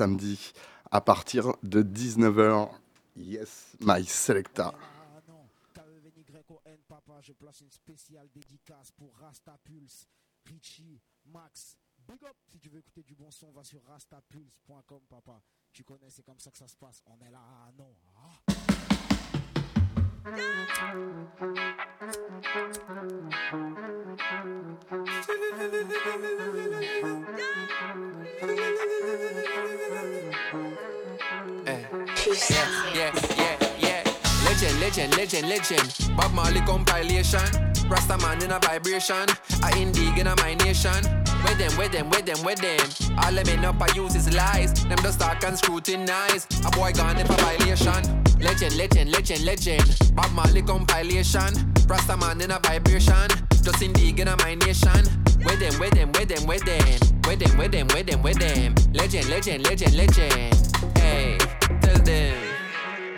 samedi à partir de 19h. Yes, my selecta. Ah papa, je place une spéciale dédicace pour Rasta Pulse, Richie, Max. Big up, si tu veux écouter du bon son, va sur rastapulse.com, papa. Tu connais, c'est comme ça que ça se passe. On est là, ah non. Ah. Legend, legend, legend, legend. Bob Marley compilation. Rasta man in a vibration. A indie in a my nation. Where them, where them, where them, where them? All them up I use is lies. Them just talk and scrutinize. A boy gone if a violation. Legend, legend, legend, legend. Bob Marley compilation. Rasta man in a vibration. Just in a my nation. Where them, where them, where them, where them? Where them, where them, where them, where them? Legend, legend, legend, legend. Hey, tell them.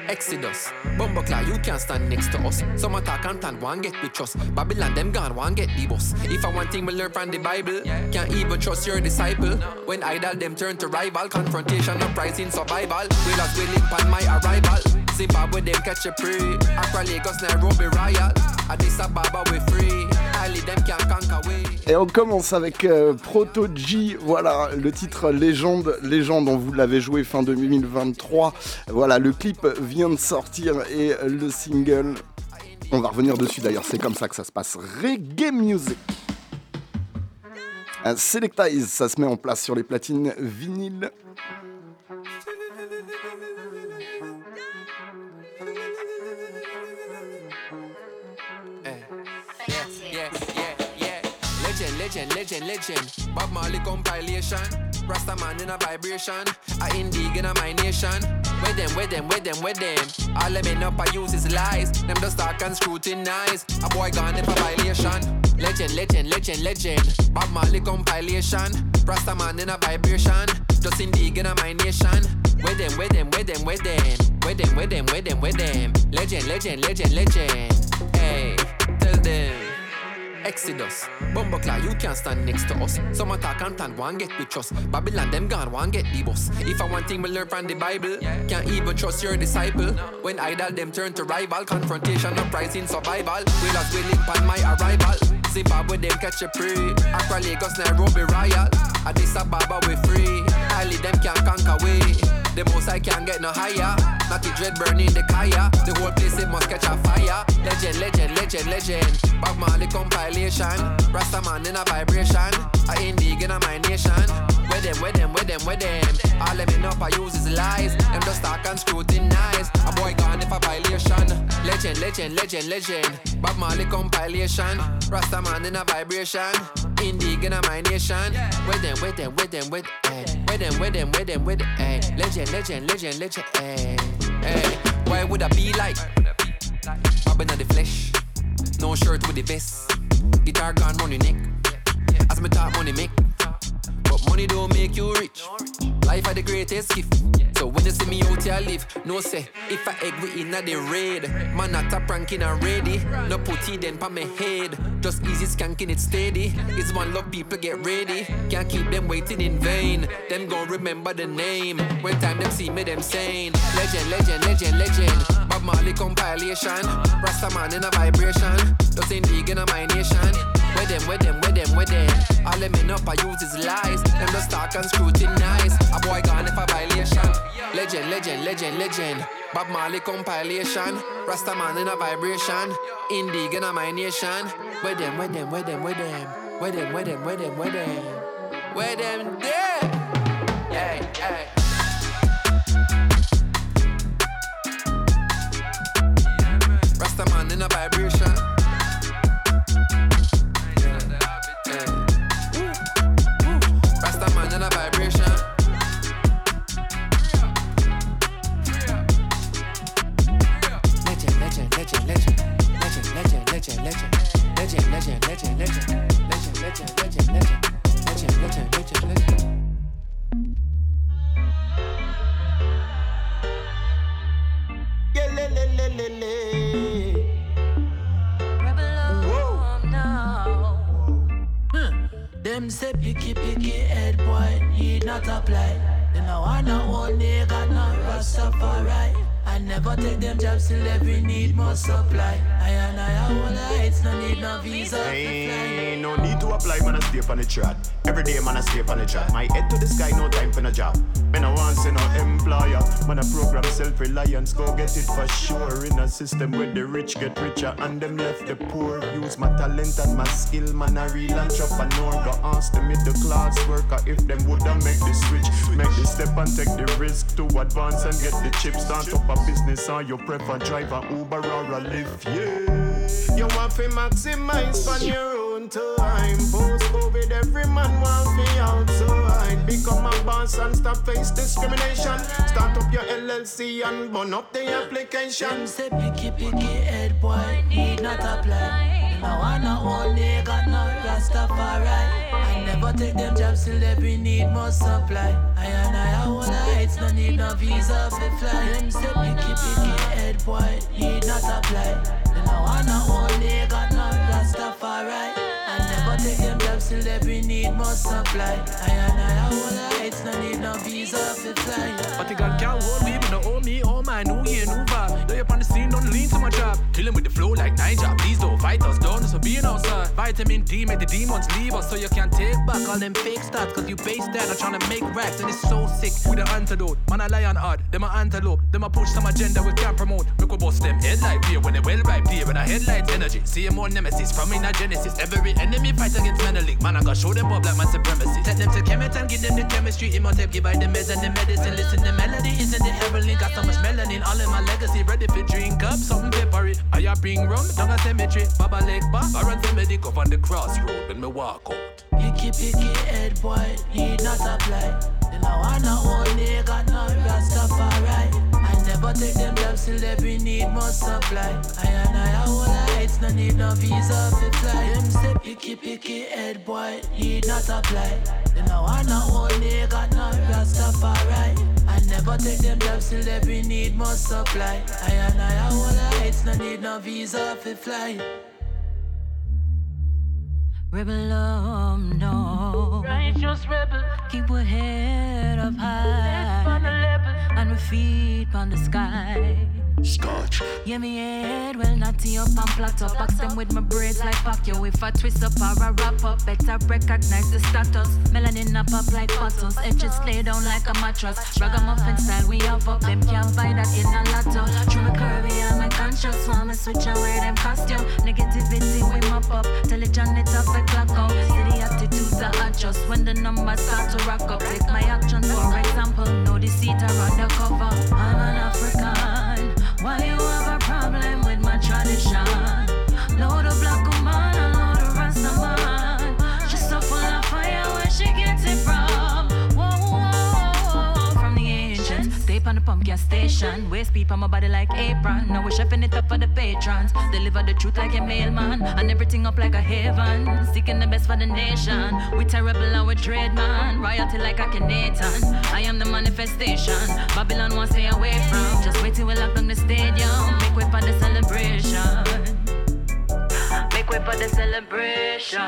Exodus, Bumbleclaw, you can't stand next to us. Some attack and tan one get with us. Babylon, them gone, one get the. If I want thing we learn from the Bible, can't even trust your disciple. When idol them turn to rival, confrontation, uprising, survival. Will as willing on my arrival. Et on commence avec euh, Proto G, voilà le titre Légende, Légende, on vous l'avait joué fin 2023. Voilà, le clip vient de sortir et le single, on va revenir dessus d'ailleurs, c'est comme ça que ça se passe. Reggae Music. Selectize, ça se met en place sur les platines vinyles. Legend, legend, legend. Bob Marley compilation. Rasta man in a vibration. A indie in a my nation. Where them, where them, where them, where them? All them end up I use is lies. Them just talk and scrutinize. A boy gone if a violation. Legend, legend, legend, legend. Bob Marley compilation. Rasta man in a vibration. Just indie in a my nation. Where them, where them, where them, where them? Where them, where them, where them, where them? Legend, legend, legend, legend. Hey, tell them. Exodus, Bumbleclaw, you can't stand next to us. Some attack and tan one get with trust. Babylon, them gone, one get the bus. If I want thing we learn from the Bible, can't even trust your disciple. When idol them turn to rival, confrontation, uprising, survival. Will as willing on my arrival. Zimbabwe, them catch a prey. Accra, Lagos, Nairobi, Royal. Addis Ababa, we free. Highly, them can't conquer way. The most I can't get no higher. Not dread burning the kaya. The whole place it must catch a fire. Legend, legend, legend, legend. Bob Marley compilation. Rasta man in a vibration. A indie in a my nation. Where them, where them, where them, where them? All them up I use is lies. Them just talk and scrutinize. A boy gone if a violation. Legend, legend, legend, legend. Bob Marley compilation. Rasta man in a vibration. Indie in a my nation. Where them, where them, where them, where them? Where them, where them, where them, where them? eh. Legend, legend, legend, legend. eh, eh. Why would I be like? Bobbing of the flesh. No shirt with the vest. Guitar gone money neck. As me talk money make. But money don't make you rich. Life are the greatest gift. So when you see me out here live, no say if I egg we inna the raid. Man not a pranking and ready. No put it then pa my head. Just easy skanking it steady. It's one love people get ready. Can't keep them waiting in vain. Them gon' remember the name. When time them see me them saying legend, legend, legend, legend. Bob Marley compilation. Rasta man in a vibration. Just in league in my nation. Where them, where them, where them, where them? All them in up I use is lies. Them just talk and scrutinize. A boy gone if a violation. Legend, legend, legend, legend. Bob Marley compilation. Rasta man in a vibration. Indie in a my nation. Where them, where them, where them, where them? Where them, where them, where them, where them? Where them there? Yeah, yeah. Supply. I and I heights, no need no visa. Hey, no need to apply, man, I stay on the trot. Every day, man, I stay on the trot. My head to the sky, no time for no job. Man, I want to no employer. Man, I program self-reliance, go get it for sure. In a system where the rich get richer and them left the poor. Use my talent and my skill, man, I real entrepreneur. Go ask the middle class worker if them woulda make the switch. Make the step and take the risk to advance and get the chips. Start up a business or you prefer drive Uber or a Lyft, yeah. You want to maximize on your own time. Post COVID, every man want to outside. Become a boss and stop face discrimination. Start up your LLC and burn up the application. Say picky picky head boy, need not apply. No one no only got no Rastafari. I never take them jobs till every need more supply. I and I all heights, no need no visa for fly. Them say picky picky head boy, need not apply. No one no only got no Rastafari. I never take them jobs till every need more supply. I and I all heights, no need no visa for fly. But the gun can't hold me, but no owe me, oh my new year, new vibe. Lay up on the scene, don't lean to my job. Killing with the flow like job. Please don't fight us, us for being outside. Vitamin D made the demons leave us, so you can't take back all them fake stats. Cause you base that on trying to make racks, and it's so sick. With the antidote, man, I lie on hard. Them a antelope, them a push some agenda we can't promote. We bust them headlight beer when they well right there. when a headlight energy, see more nemesis from in a genesis. Every enemy fight against Menelik. Man, I gotta show them up like my supremacy. Set them to Kemet and give them the chemistry. Imhotep, give by the meds and the medicine. Listen, the melody isn't the heavenly. Got so much melanin, all in my legacy. Ready for drink up, something peppery. I bring rum, down a cemetery. Baba leg bar, run to medic on the crossroad when me walk out. Picky picky head boy, need not apply. Then I wanna only got no Rastafari. I never take them jobs till every need more supply. I and I all heights, no need no visa for fly. Them say picky picky head boy, need not apply. Then I wanna only got no Rastafari. I never take them jobs till every need more supply. I and I all heights, no need no visa for fly. Rebel, um, no. Righteous rebel, Keep our head up high on the high level. and our feet on the sky. Scotch. Yeah, me head well natty up and flat up. Box them with my braids like Pacquiao. If I twist up or I wrap up, better recognize the status. Melanin up up like buttons. Edges lay down like a mattress. Ragamuffin style, we up up. Them can't buy that in a lotto. Through my curvy and my conscious. Want me switch and wear them costume. Negativity we mop up. Tell it on it up a clock out. The attitudes are adjust when the numbers start to rock up. Take my action for example. no the seat the cover. I'm an African. Why you have a problem with my tradition? Gas station. Waste people on my body like apron. Now we're chefing it up for the patrons. Deliver the truth like a mailman. And everything up like a haven. Seeking the best for the nation. We terrible and we dread man. Royalty like a Canadian. I am the manifestation. Babylon won't stay away from. Just wait till we lock down the stadium. Make way for the celebration. Make way for the celebration.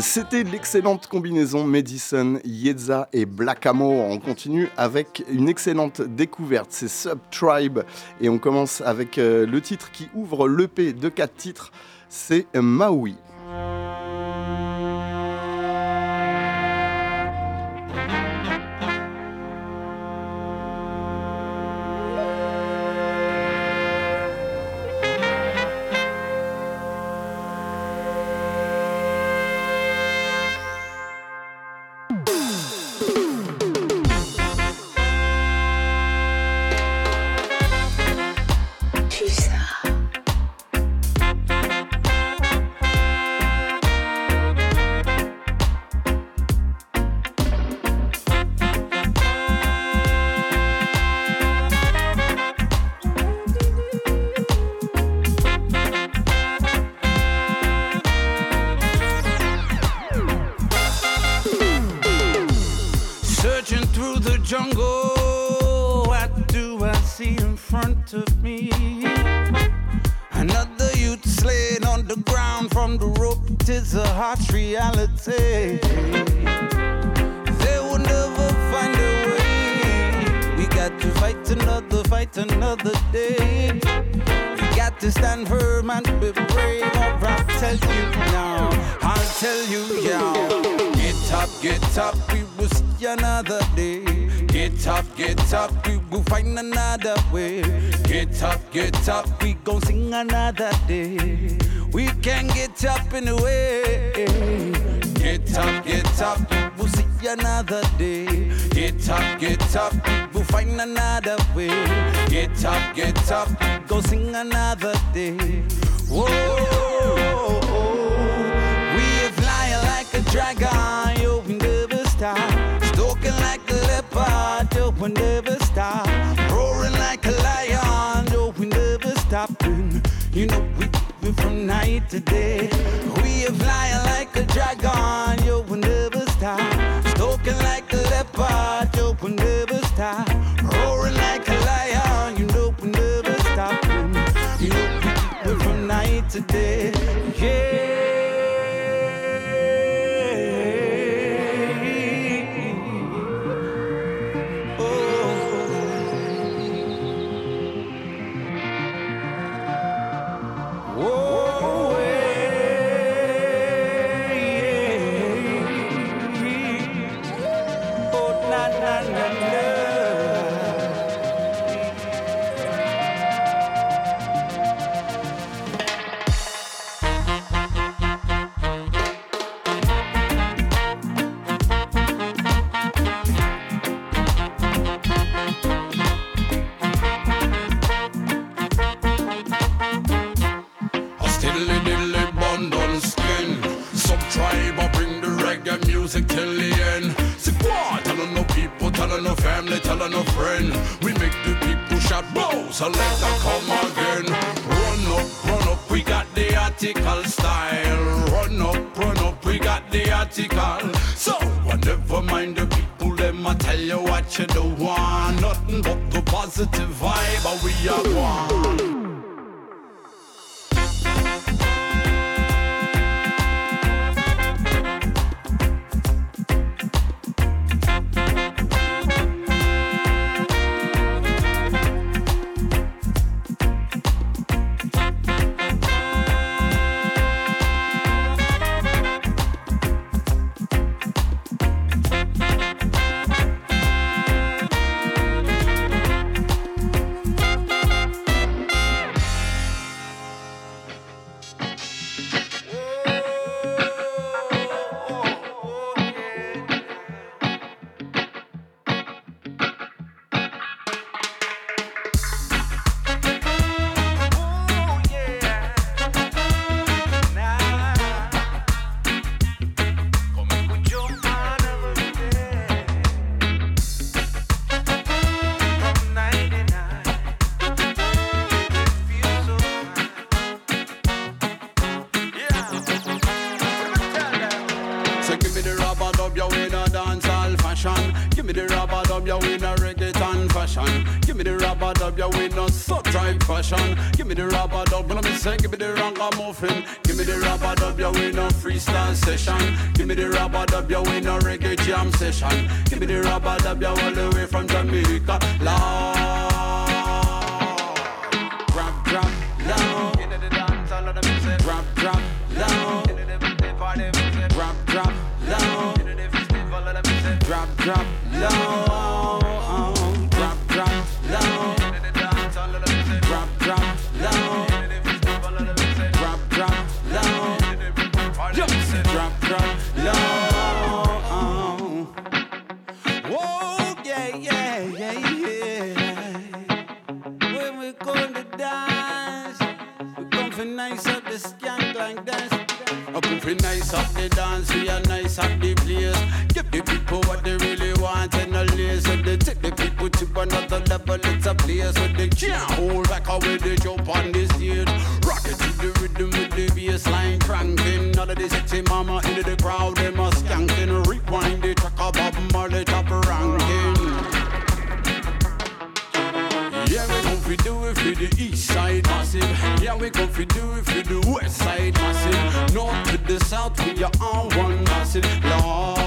C'était l'excellente combinaison Madison, Yeza et Black Amo. On continue avec une excellente découverte, c'est Subtribe. Et on commence avec euh, le titre qui ouvre l'EP de 4 titres, c'est Maui. Massive.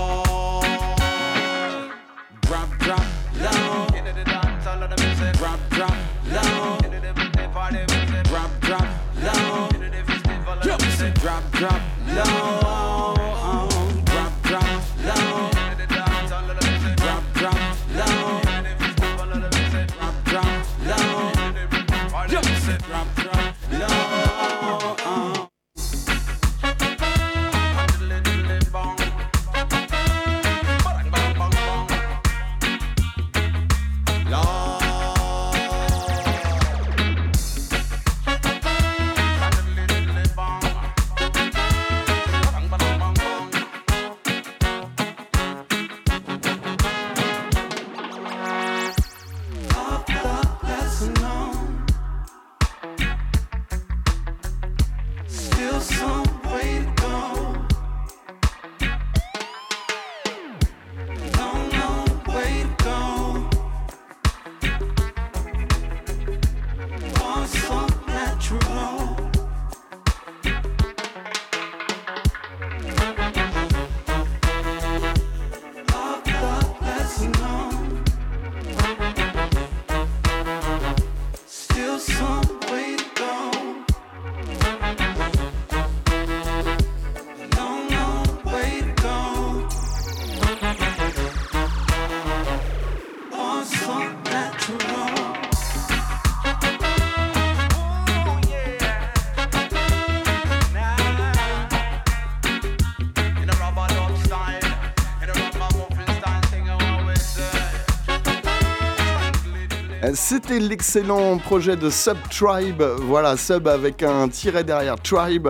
C'était l'excellent projet de Sub Tribe. Voilà, Sub avec un tiret derrière Tribe.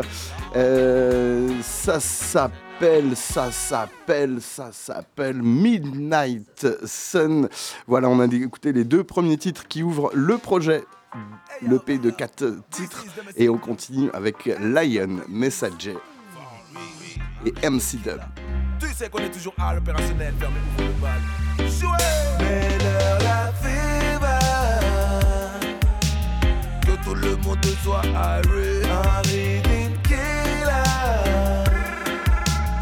Euh, ça s'appelle, ça s'appelle, ça s'appelle Midnight Sun. Voilà, on a écouté les deux premiers titres qui ouvrent le projet. Le P de quatre titres et on continue avec Lion, Messager et MC Dub. Tu sais qu'on est toujours à l'opérationnel, tout le monde soit arrêt. Un rhythm.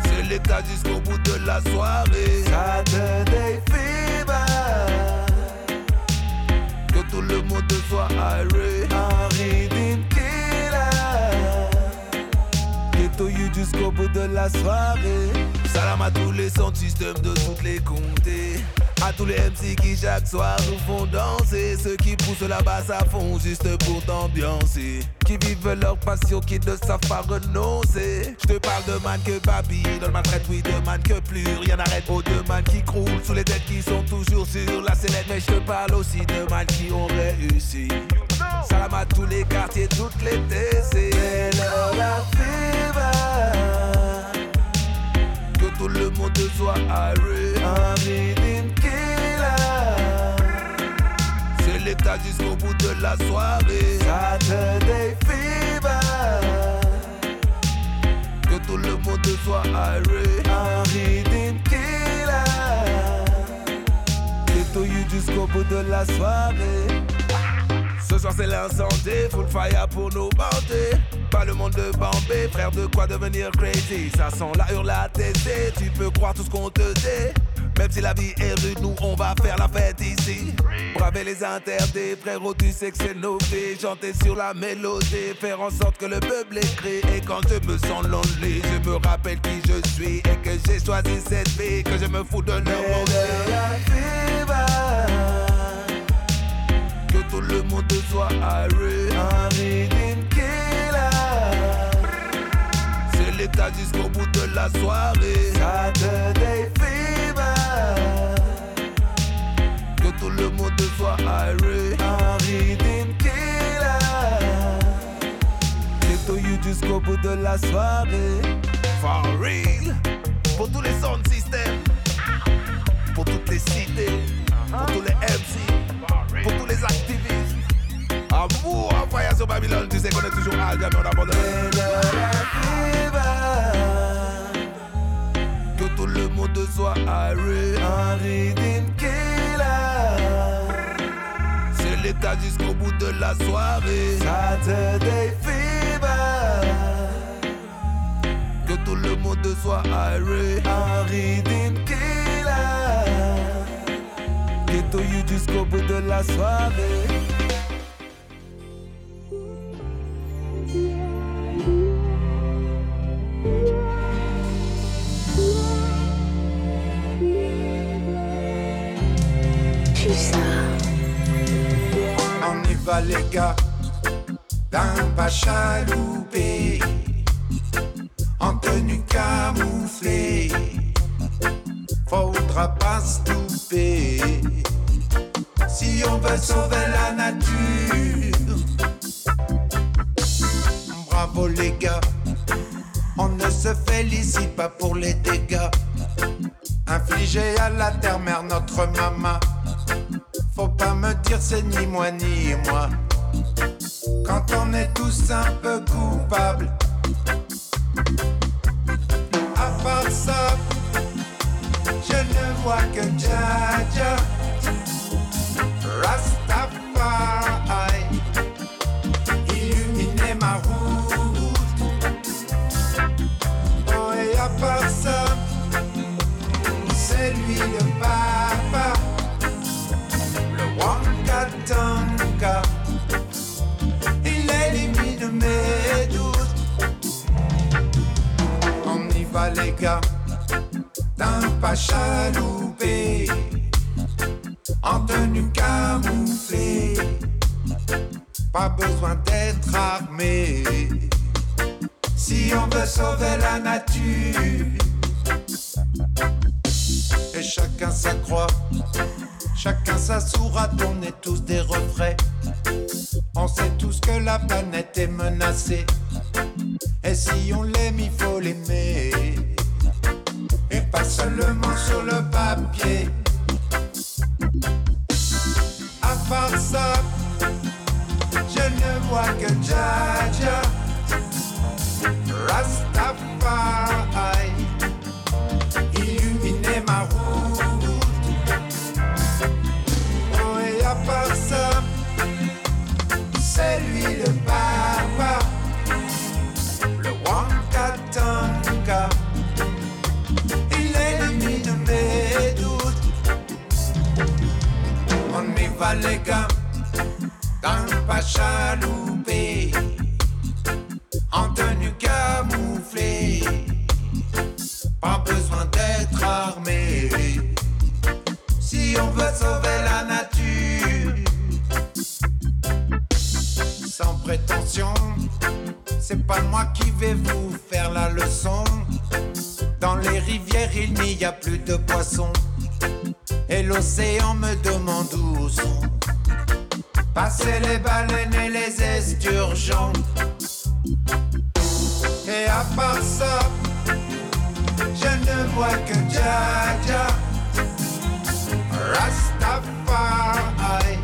C'est l'état jusqu'au bout de la soirée. Saturday fever. Que tout le monde soit arrêt. Un rhythm killer. Ghetto you jusqu'au bout de la soirée. Salam à tous les sons systèmes de toutes les comtés. À tous les MC qui chaque soir nous font danser. Ceux qui poussent la basse à fond juste pour t'ambiancer. Qui vivent leur passion, qui ne savent pas renoncer. Je te parle de man que Babylone maltraite, oui, de man que plus rien n'arrête. Oh, de man qui croulent sous les têtes qui sont toujours sur la sellette. Mais je te parle aussi de man qui ont réussi. Salam à tous les quartiers, toutes les TC. La fever. Que tout le monde soit. Un Jusqu'au bout de la soirée. Saturday fever. Que tout le monde soit arrêt. Un rhythm killer. You jusqu'au bout de la soirée. Ce soir c'est l'incendie, full fire pour nos bandés. Pas le monde de Bambé, frère de quoi devenir crazy? Ça sent la hurle tétée, tu peux croire tout ce qu'on te dit. Même si la vie est rude, nous on va faire la fête ici. Braver les interdits, frérot, tu sais que c'est nos vies. Chanter sur la mélodie, faire en sorte que le peuple écrit. Et quand je me sens lonely, je me rappelle qui je suis. Et que j'ai choisi cette vie, que je me fous de leur. Que tout le monde soit arrêt. Un rhythm killer. C'est l'état jusqu'au bout de la soirée. Saturday fever. Que tout le monde soit rhythm killer. Ghetto you jusqu'au bout de la soirée. For real. Pour tous les sound systems. Pour toutes les cités. Pour tous les MC. Pour tous les activistes. Amour, envoyé sur Babylone. Tu sais qu'on est toujours à jamais on abandonne. Le monde soit arrêt. Un rhythm killer. C'est cas jusqu'au bout de la soirée. Saturday Fever. Que tout le monde soit iré. Henry Dean Killer. Ghetto you jusqu'au bout de la soirée. On y va les gars, d'un pas chaloupé, en tenue camouflée, faudra pas se si on veut sauver la nature. Bravo les gars, on ne se félicite pas pour les dégâts infligés à la terre-mère, notre maman. Faut pas me dire c'est ni moi ni moi. Quand on est tous un peu coupables. À part ça, je ne vois que Jaja. Rastafari. Illuminer ma route. Oh, et à part ça, c'est lui le papa. Le Wankatonka. Il élimine mes doutes. On y va les gars, d'un pas chaloupé, en tenue camouflée. Pas besoin d'être armé si on veut sauver la nature. Et chacun sa croix, chacun sa sourate, on est tous des refrains. On sait tous que la planète est menacée. Et si on l'aime, il faut l'aimer. Et pas seulement sur le papier. À part ça, je ne vois que Jaja. Rastafari. C'est lui le papa. Le Wankatonka. Il élimine mes doutes. On y va les gars, dans pas chaloupé, en tenue camouflée. Pas besoin d'être armé si on veut sauver qui vais vous faire la leçon. Dans les rivières, il n'y a plus de poissons. Et l'océan me demande où sont. Passer les baleines et les esturgeons. Et à part ça, je ne vois que Jaja. Rastafari.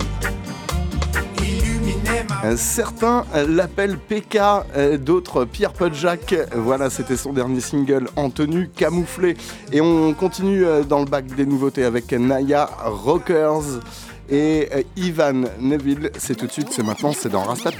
Euh, Certains l'appellent PK, euh, d'autres Pierre Podjack. Voilà, c'était son dernier single en tenue camouflée. Et on continue euh, dans le bac des nouveautés avec Naya Rockers et Ivan Neville. C'est tout de suite, c'est maintenant, c'est dans Rasta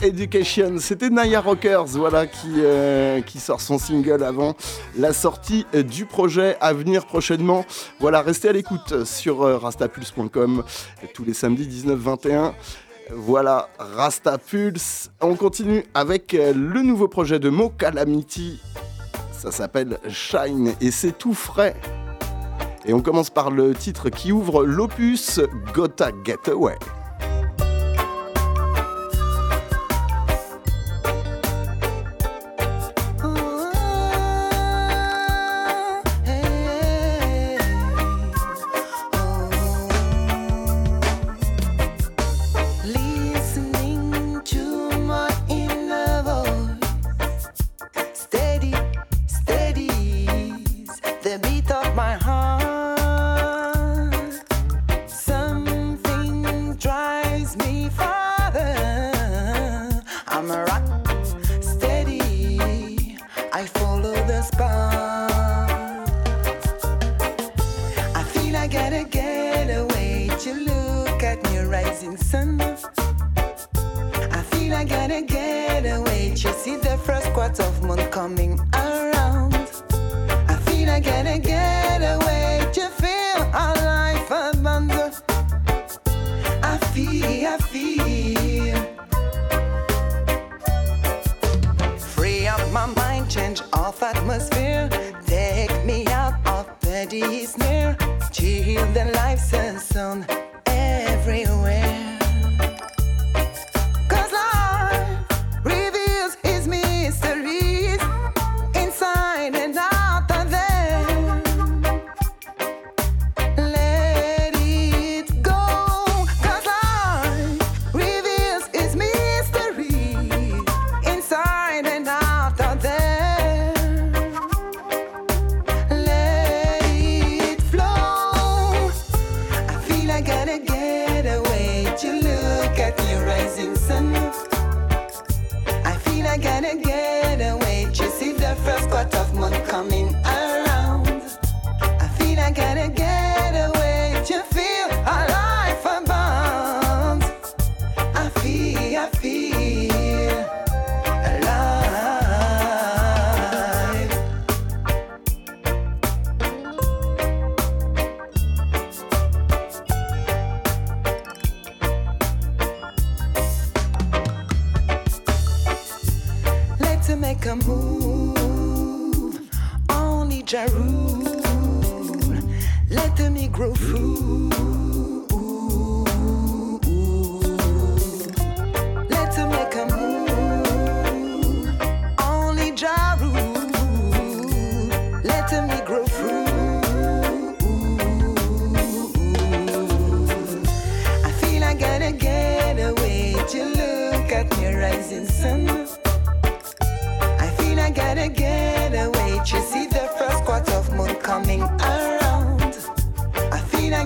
Education. C'était Naya Rockers, voilà, qui, euh, qui sort son single avant la sortie du projet à venir prochainement. Voilà, restez à l'écoute sur euh, rastapulse.com tous les samedis 19-21. Voilà, Rastapulse. On continue avec euh, le nouveau projet de Mo Calamity. Ça s'appelle Shine et c'est tout frais. Et on commence par le titre qui ouvre l'opus Gotta Get Away.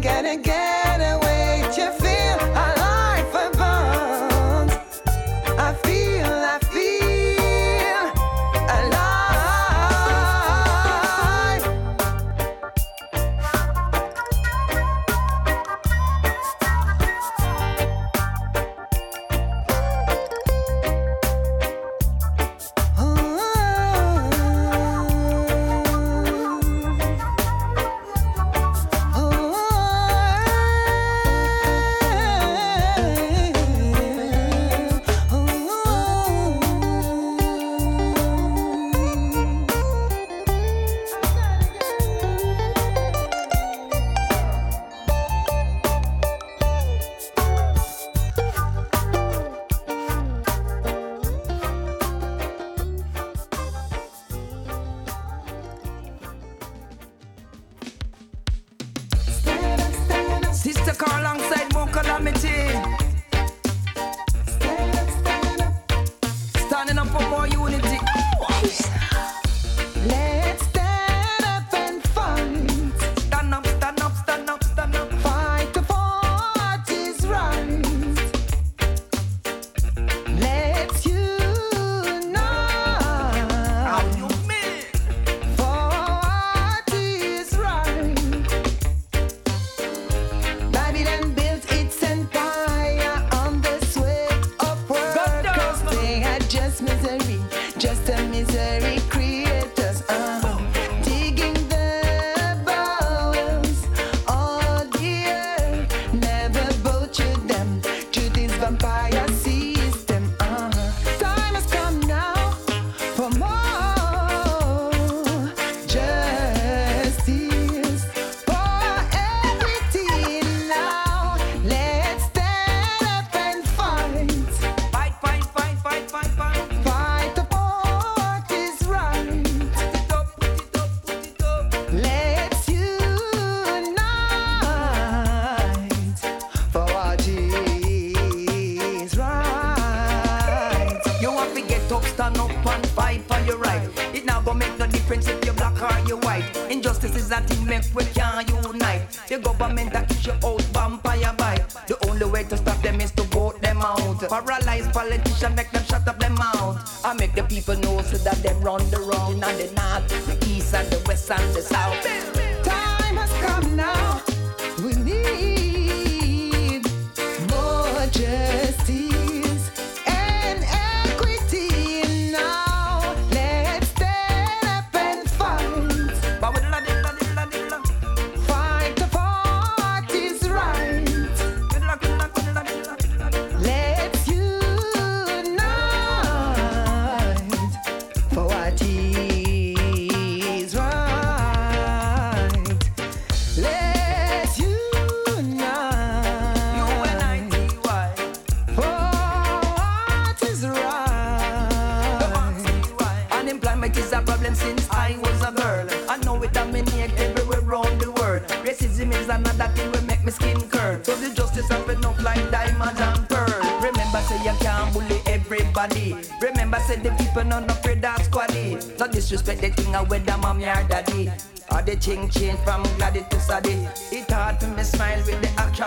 Coming around. I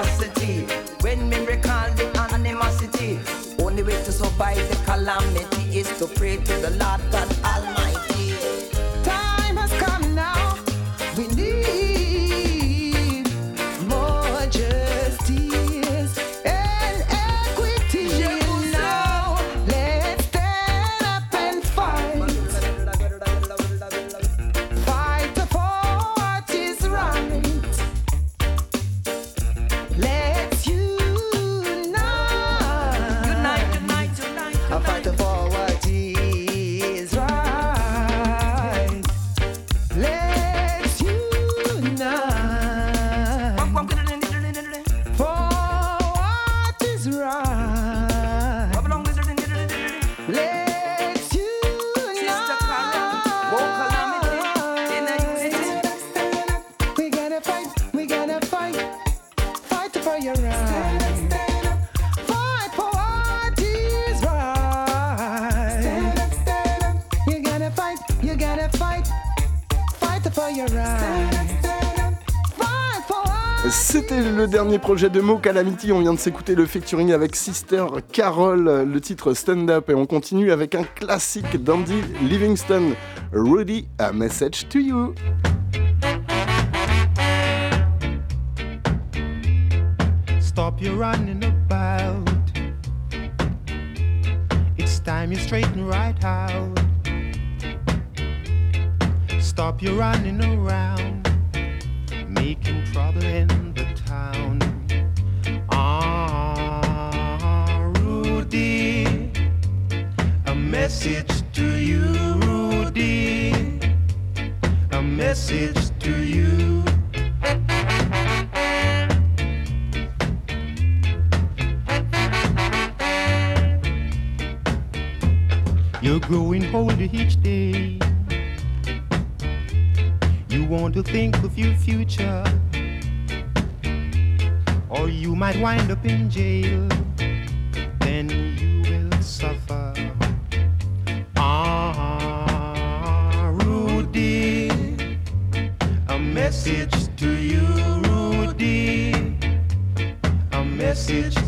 curiosity. When me recall the animosity, only way to survive the calamity is to pray to the Lord God dernier projet de mots Calamity, on vient de s'écouter le featuring avec Sister Carol, le titre Stand Up, et on continue avec un classique d'Andy Livingston, Rudy, a message to you. Stop your running about. It's time you straighten right out. Stop your running around, making trouble in town. Ah, Rudy, a message to you, Rudy, a message to you. You're growing older each day. You want to think of your future or you might wind up in jail. Then you will suffer. Ah, Rudy, a message to you, Rudy, a message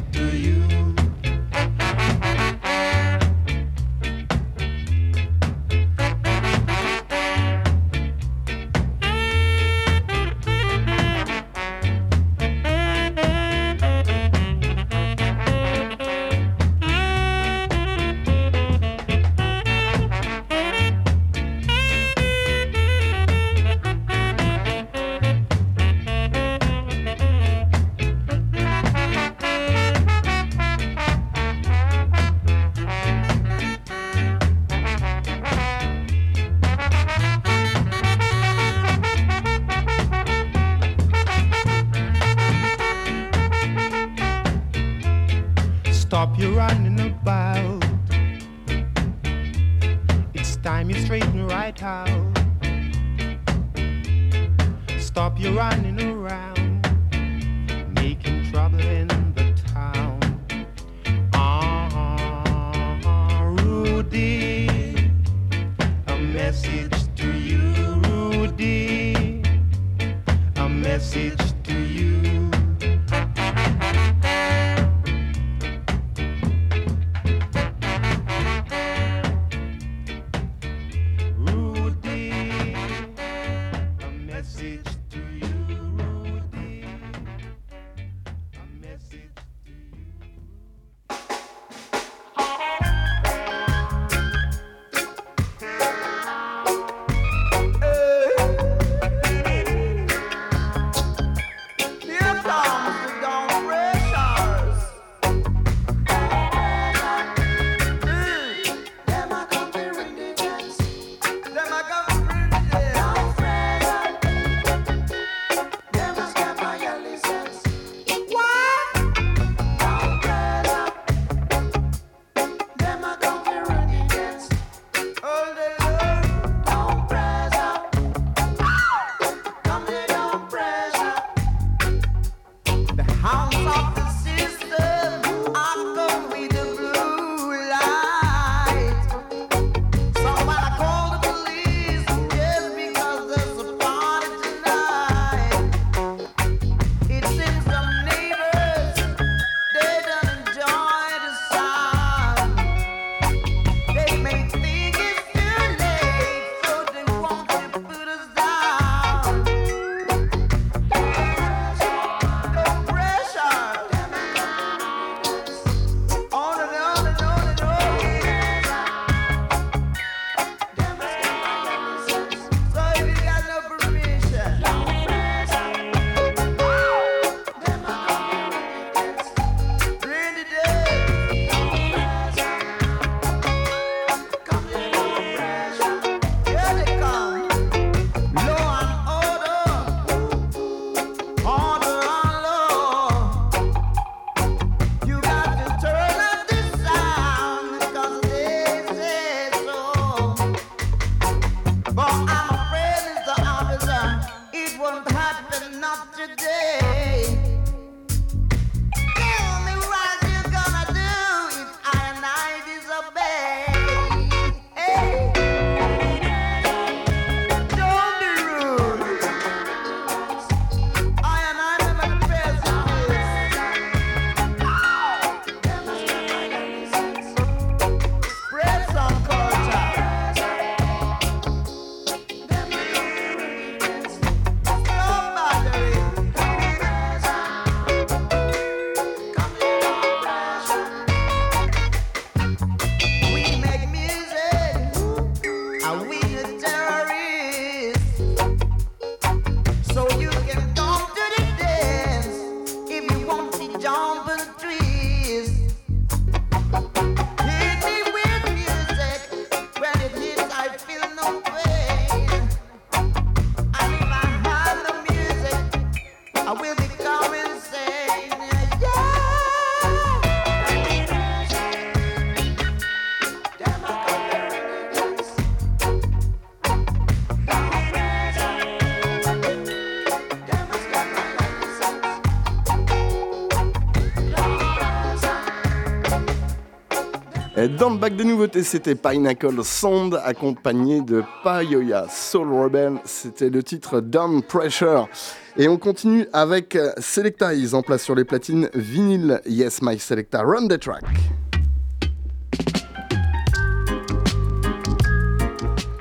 Dans le bac des nouveautés, c'était Pineapple Sound accompagné de Payoya Soul Rebel. C'était le titre Down Pressure. Et on continue avec Selecta. Ils en place sur les platines vinyle. Yes, my Selecta. Run the track.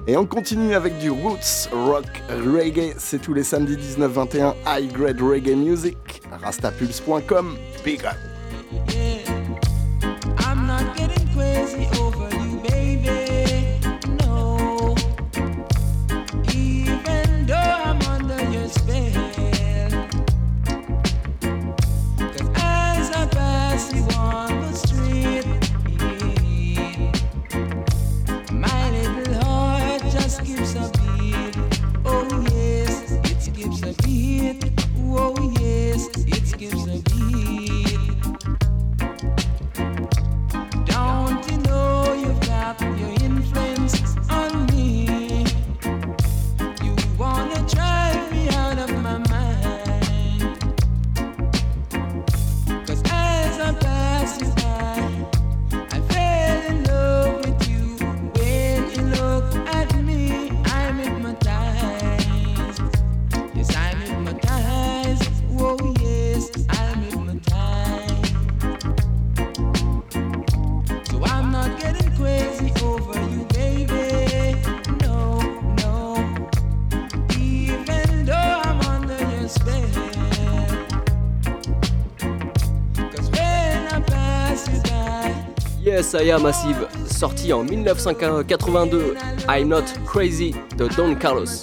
Et on continue avec du roots rock reggae. C'est tous les samedis 19-21 High Grade Reggae Music. Rastapulse.com. Big up. Saya Massive, sorti en 1982, I'm Not Crazy de Don Carlos.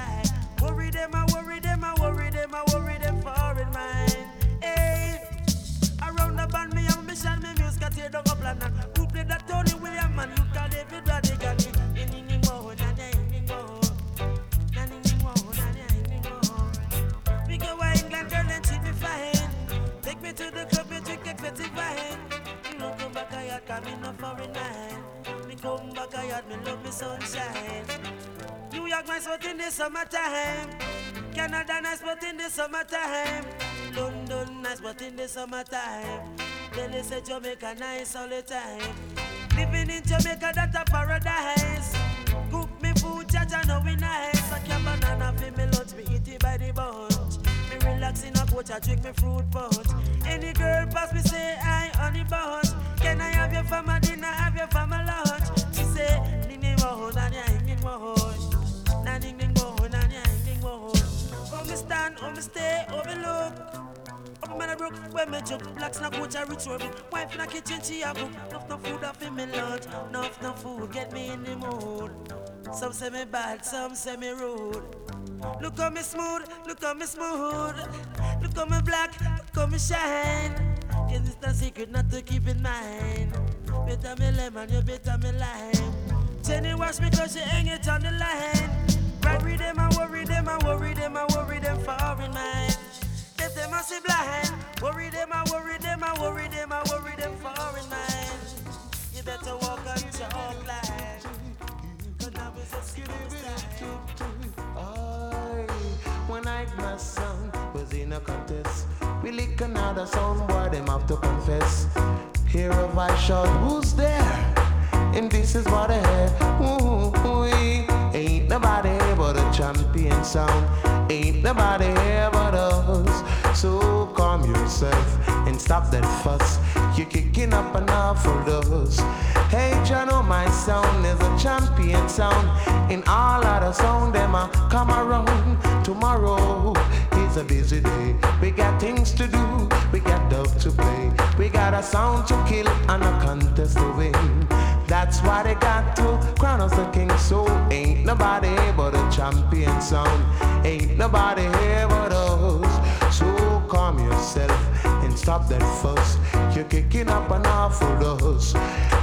expensive wine. No come back a yard, cause me no foreign nine. Me come back a yard, me love me sunshine. New York, my spot in the summertime. Canada, nice spot in the summertime. London, nice spot in the summertime. They say Jamaica, nice all the time. Living in Jamaica, that's a paradise. Cook me food, judge, I know we nice. I can banana, feel me lunch, me eat it by the bone. Relax in a coach, I drink me fruit punch. Any girl pass me say I honey bunch. Can I have your for my dinner, have your for my lunch? She say, ning ning mo, na nya ning mo, na ning ning mo, na nya ning mo. Oh me stand, oh me stay, oh me look. Up man a broke, when me joke Blacks na coach a rich world Wife in a kitchen, she a cook. Enough no food off in me lunch Enough no food, get me in the mood. Some say me bad, some say me rude. Look how me smooth, look how me smooth. Look how me black, look how me shine. Cause it's no secret not to keep in mind. Better me lemon, you better me lime. Jenny wash me cause she hang it on the line. Worry them, I worry them, I worry them, I See blind. Worry them, I worry them, I worry them, I worry them for in mind. You better walk on your own line. Cause now it's a serious I, one night my son was in a contest. We lick another song, boy, them have to confess. Hear a voice shout, who's there? And this is what I heard. Ooh, ooh, ain't nobody but a champion sound. Ain't nobody here but us. So calm yourself and stop that fuss. You're kicking up enough for us. Hey, Jano, my sound is a champion sound. In all other sound, them a come around. Tomorrow is a busy day. We got things to do. We got dub to play. We got a sound to kill and a contest to win. That's why they got to crown us the king. So ain't nobody but a champion sound. Ain't nobody here but us. Calm yourself and stop that fuss. You're kicking up an awful dust.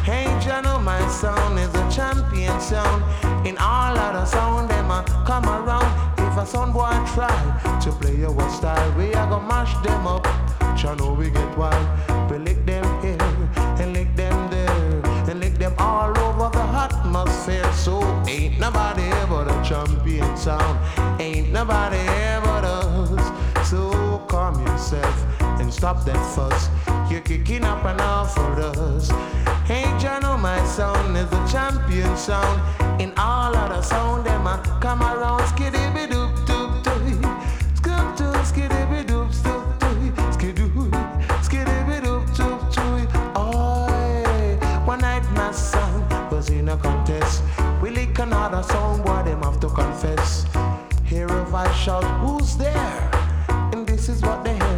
Hey, Jano, my sound is a champion sound. In all other sound, them a come around. If a sound boy try to play your style, we are gonna mash them up. Jano, we get wild. We lick them here and lick them there and lick them all over the atmosphere. So ain't nobody but a champion sound. Ain't nobody yourself and stop that fuss. You're kicking up an awful dust. Hey, Jano, oh, my sound is a champion sound. In all other sound, them a come around skiddy be doop doop doop. Scoop to skiddy be doop doop doop. Skidoo, skiddy be doop doop doop. Oh, one night my son was in a contest. We lick another song, boy, them have to confess. Hear a voice shout, who's there? And this is what they hear.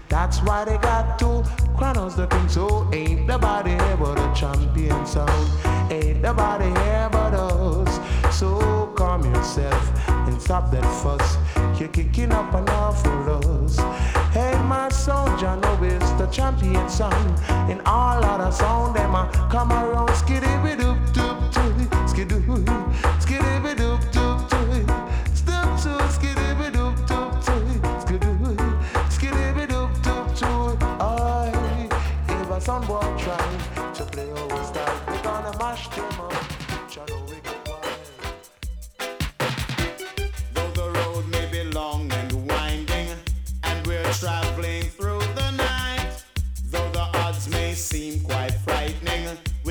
That's why they got to crown us the king. So ain't nobody here but a champion sound. Ain't nobody here but us. So calm yourself and stop that fuss. You're kicking up an awful us. Hey, my soldier, know it's the champion sound. In all other sound, them a come around skiddy doop doop doop, skidoo,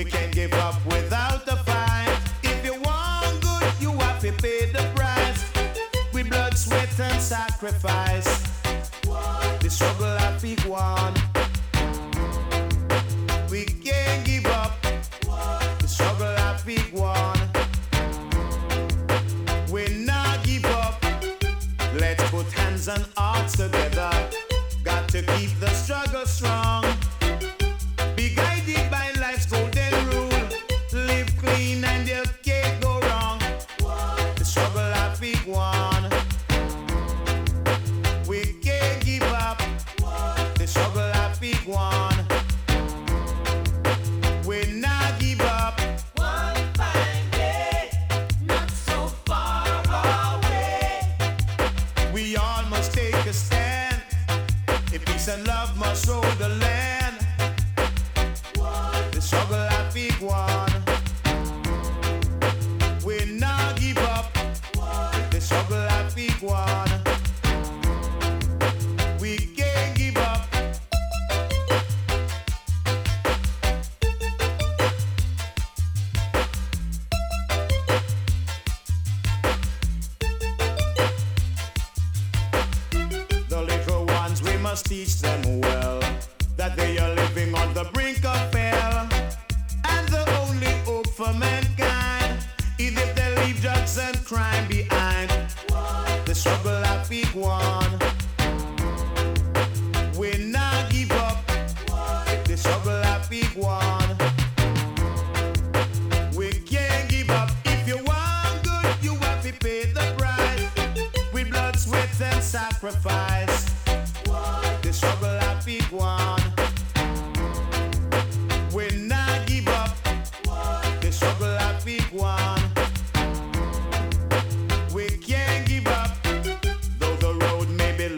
we can't give up without a fight. If you want good, you have to pay the price. With blood, sweat, and sacrifice,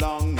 long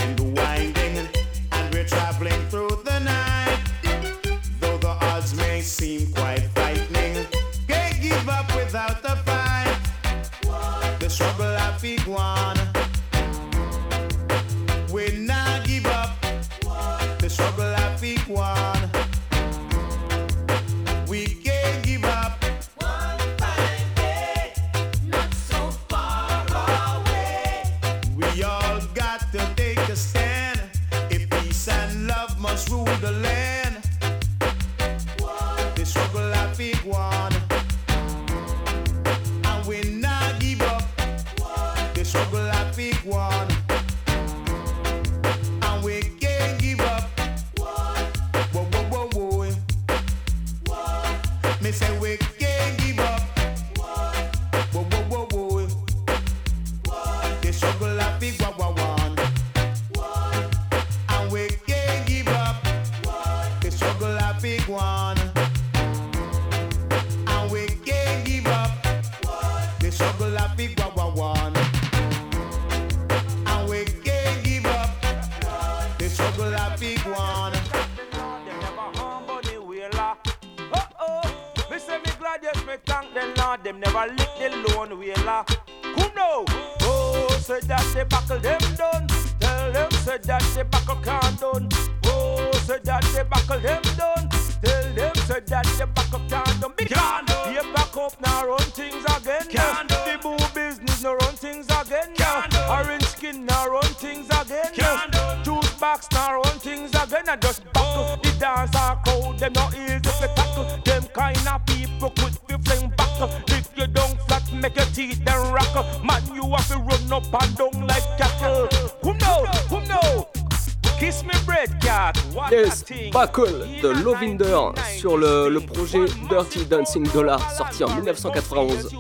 Call de Lovinder sur le, le, projet Dirty Dancing Dollar sorti en 1991.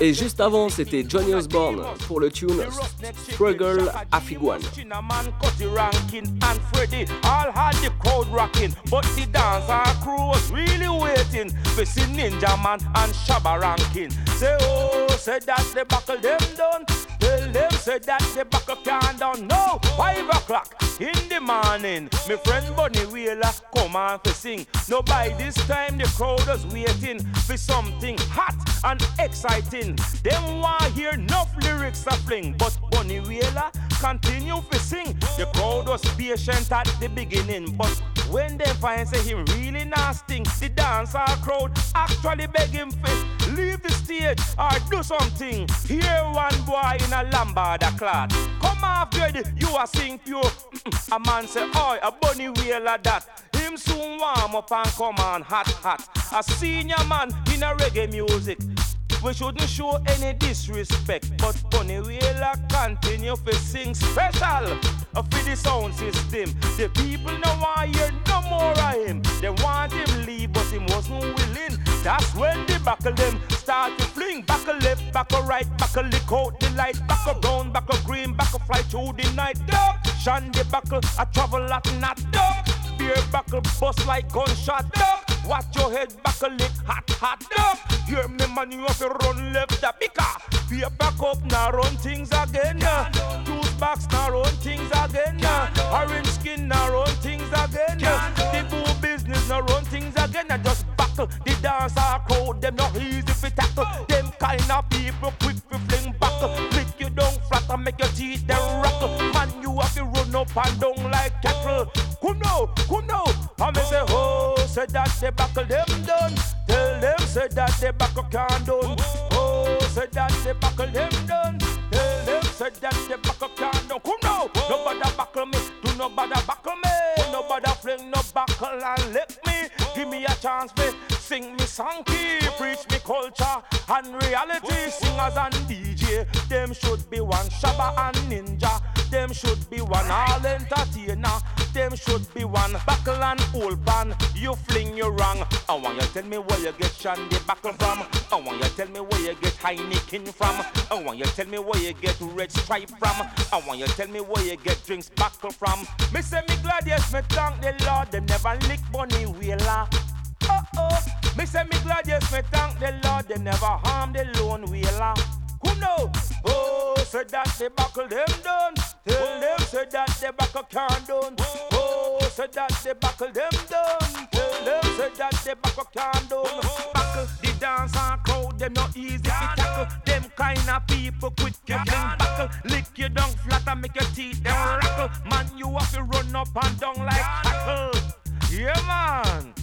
Et juste avant, c'était Johnny Osborne pour le tune Struggle Afiguan. In the morning, my friend Bunny Wailer come on to sing. No, by this time the crowd was waiting for something hot and exciting. Them want hear enough lyrics a fling, but Bunny Wailer continue to sing. The crowd was patient at the beginning, but when they find say him really nasty, the dancer crowd actually beg him to leave the stage or do something. Here one boy in a lambada cloth. Come off good, you are sing pure. a man say, oi, a Bunny Wailer that. Him soon warm up and come on hot, hot. A senior man in a reggae music. We shouldn't show any disrespect, but Bunny Wailer continue to sing special uh, for the sound system. The people no want hear no more of him. They want him leave, but him wasn't willing. That's when the buckle them start to fling. Back a left, back a right, back a lick out the light, back a brown, back a green, back a fly through the night. Duck, Shandy buckle, I travel at not duck. Beer buckle bust like gunshot. Duck, watch your head buckle lick hot, hot. Duck, hear me man, you have to run left the picker. Paper up now run things again. Juice box now run things again. Orange skin now run things again. The boo business now run things again. And just buckle the dancer crowd. Them not easy to tackle. Them kind of people quick to fling buckle. Flick you down flat and make your teeth them rattle. Man, you have to run up and down they buckle them done. Tell them say that they buckle can't done. Oh, say that they buckle them done. Tell them say that they buckle can't done. Come now, nobody buckle me. Do nobody buckle me. Nobody fling no buckle and let me. Give me a chance, me sing me song key, preach me culture and reality. Singers and DJ, them should be one Shabba and Ninja. Them should be one all entertainer. Them should be one buckle and old band. You fling you wrong. I want you tell me where you get Shandy buckle from. I want you tell me where you get Heineken from. I want you tell me where you get Red Stripe from. I want you tell me where you get drinks buckle from. Me say me glad yes me thank the Lord. Them never lick Bunny Wailer. Oh oh, me say me glad yes me thank the Lord. They never harm the lone wheeler. Who know? Oh, say that they buckle them done. Tell them say that they buckle can't done. Oh, say that they buckle them done. Tell them say that they buckle can't done. Buckle the dance and crowd, them not easy to tackle. Them kind of people quick you fling buckle. Lick you down flat and make your teeth them rackle. Man, you have to run up and down like tackle. Yeah, man.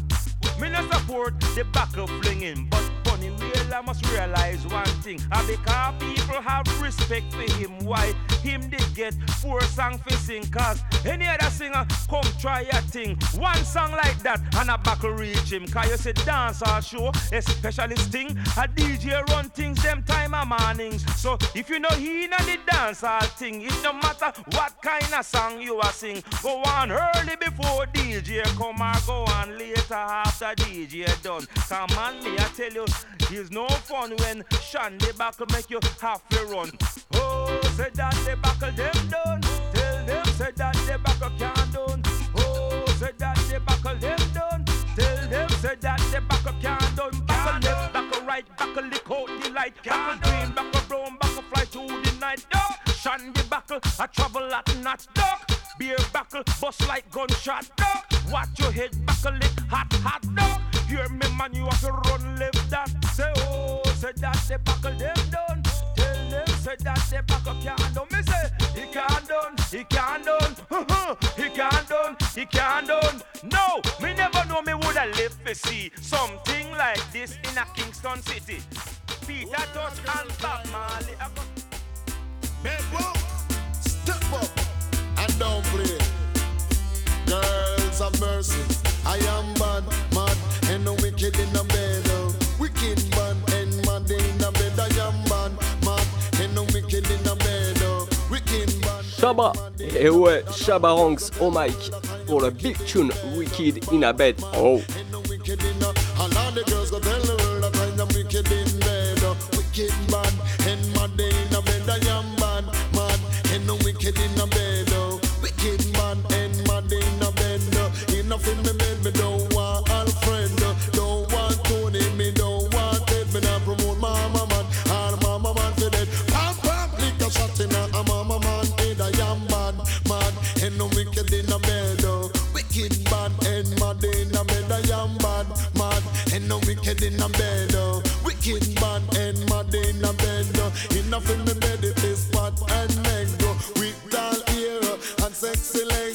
Me no support the buckle flinging, but funny I must realize one thing. I because people have respect for him. Why him did get four song for sing? Cause any other singer come try a thing. One song like that and a buckle reach him. Cause you say dance or show, especially sting. A DJ run things them time of mornings. So if you know he in the dance all thing, it no matter what kind of song you are sing. Go on early before DJ come or go on later after DJ done. Come on, me I tell you, it's no fun when Shandy buckle make you have to run. Oh, say that they buckle them done. Tell them say that they buckle can't done. Oh, say that they buckle them done. Tell them say that they buckle can't done. Buckle left, buckle right, buckle lick out the light. Buckle green, buckle brown, buckle fly through the night. Duck, Shandy buckle, I travel at night. Duck, beer buckle, bust like gunshot. Duck, watch your head buckle it hot, hot. Duck, hear me man, you have to run left that. Say oh, say that they buckle them done. Tell them say that they buckle can't done. Me say he can't done, he can't done, uh-huh, he can't done, he can't done. No, me never know me woulda live to see something like this in a Kingston city. Peter Tosh and Bob Marley. I Step up and don't play. Girls of mercy, I am bad, Et ouais, Shabba Ranks au mic pour le big tune Wicked in a Bed. Oh bed uh, Wicked bad and mad in a bed I am bad, mad and no wicked in a bed uh, Wicked bad and mad in a bed uh, Enough in my bed it is fat and mango With tall uh, and sexy leg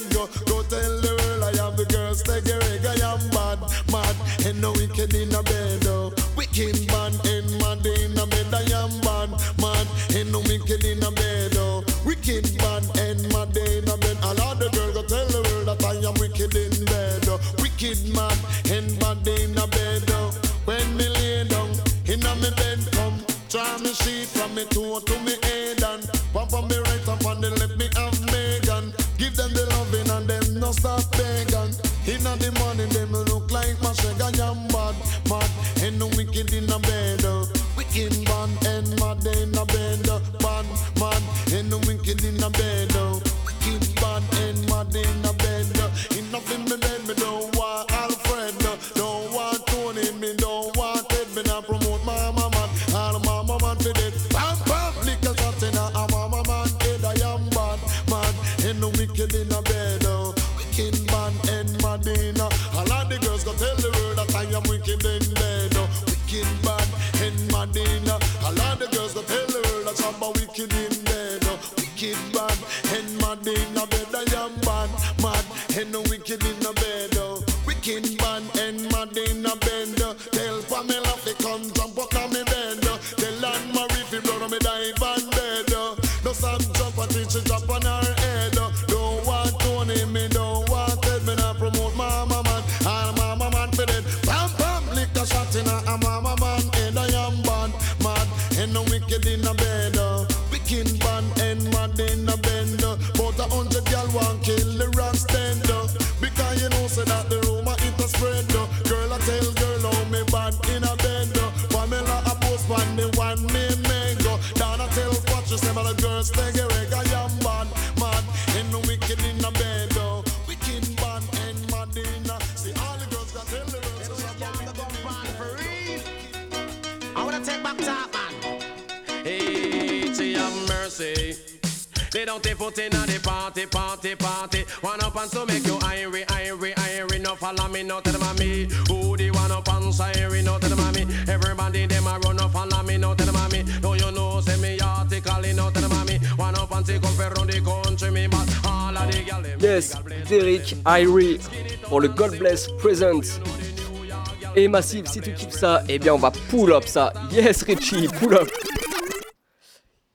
Derrick Irie pour le God Bless Present. Et Massive, si tu kiffes ça, eh bien on va pull up ça. Yes Richie, pull up.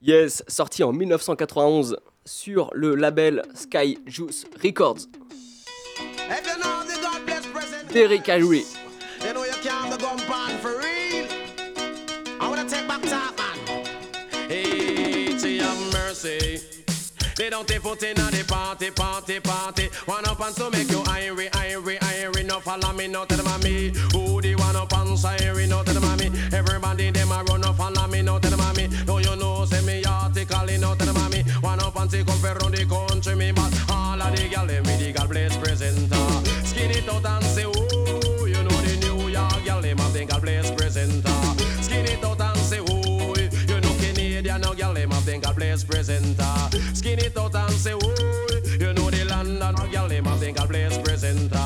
Yes, sorti en 1991 sur le label Sky Juice Records. If you know the God bless present, Derrick Irie. you know you can't be gun pan for real. I wanna take back top, man. Hey, to have mercy. They don't take foot in the party, party, party. One up and to make you irie, irie, irie. No follow me, no tell them me. Who the one up and siren, no tell them me. Everybody them a run up, follow me, no tell them me. No you know, say me article, no tell them me. One up and take up around the country, me but all of the gal them with the God bless presenter. Skin it out and say, oh, you know the New York gal them have the God bless presenter. Skin it out and say, oh, you know Canadian no gal them have the God bless presenter. Skin it out and say, oh, you know the London gal them have the God bless presenter.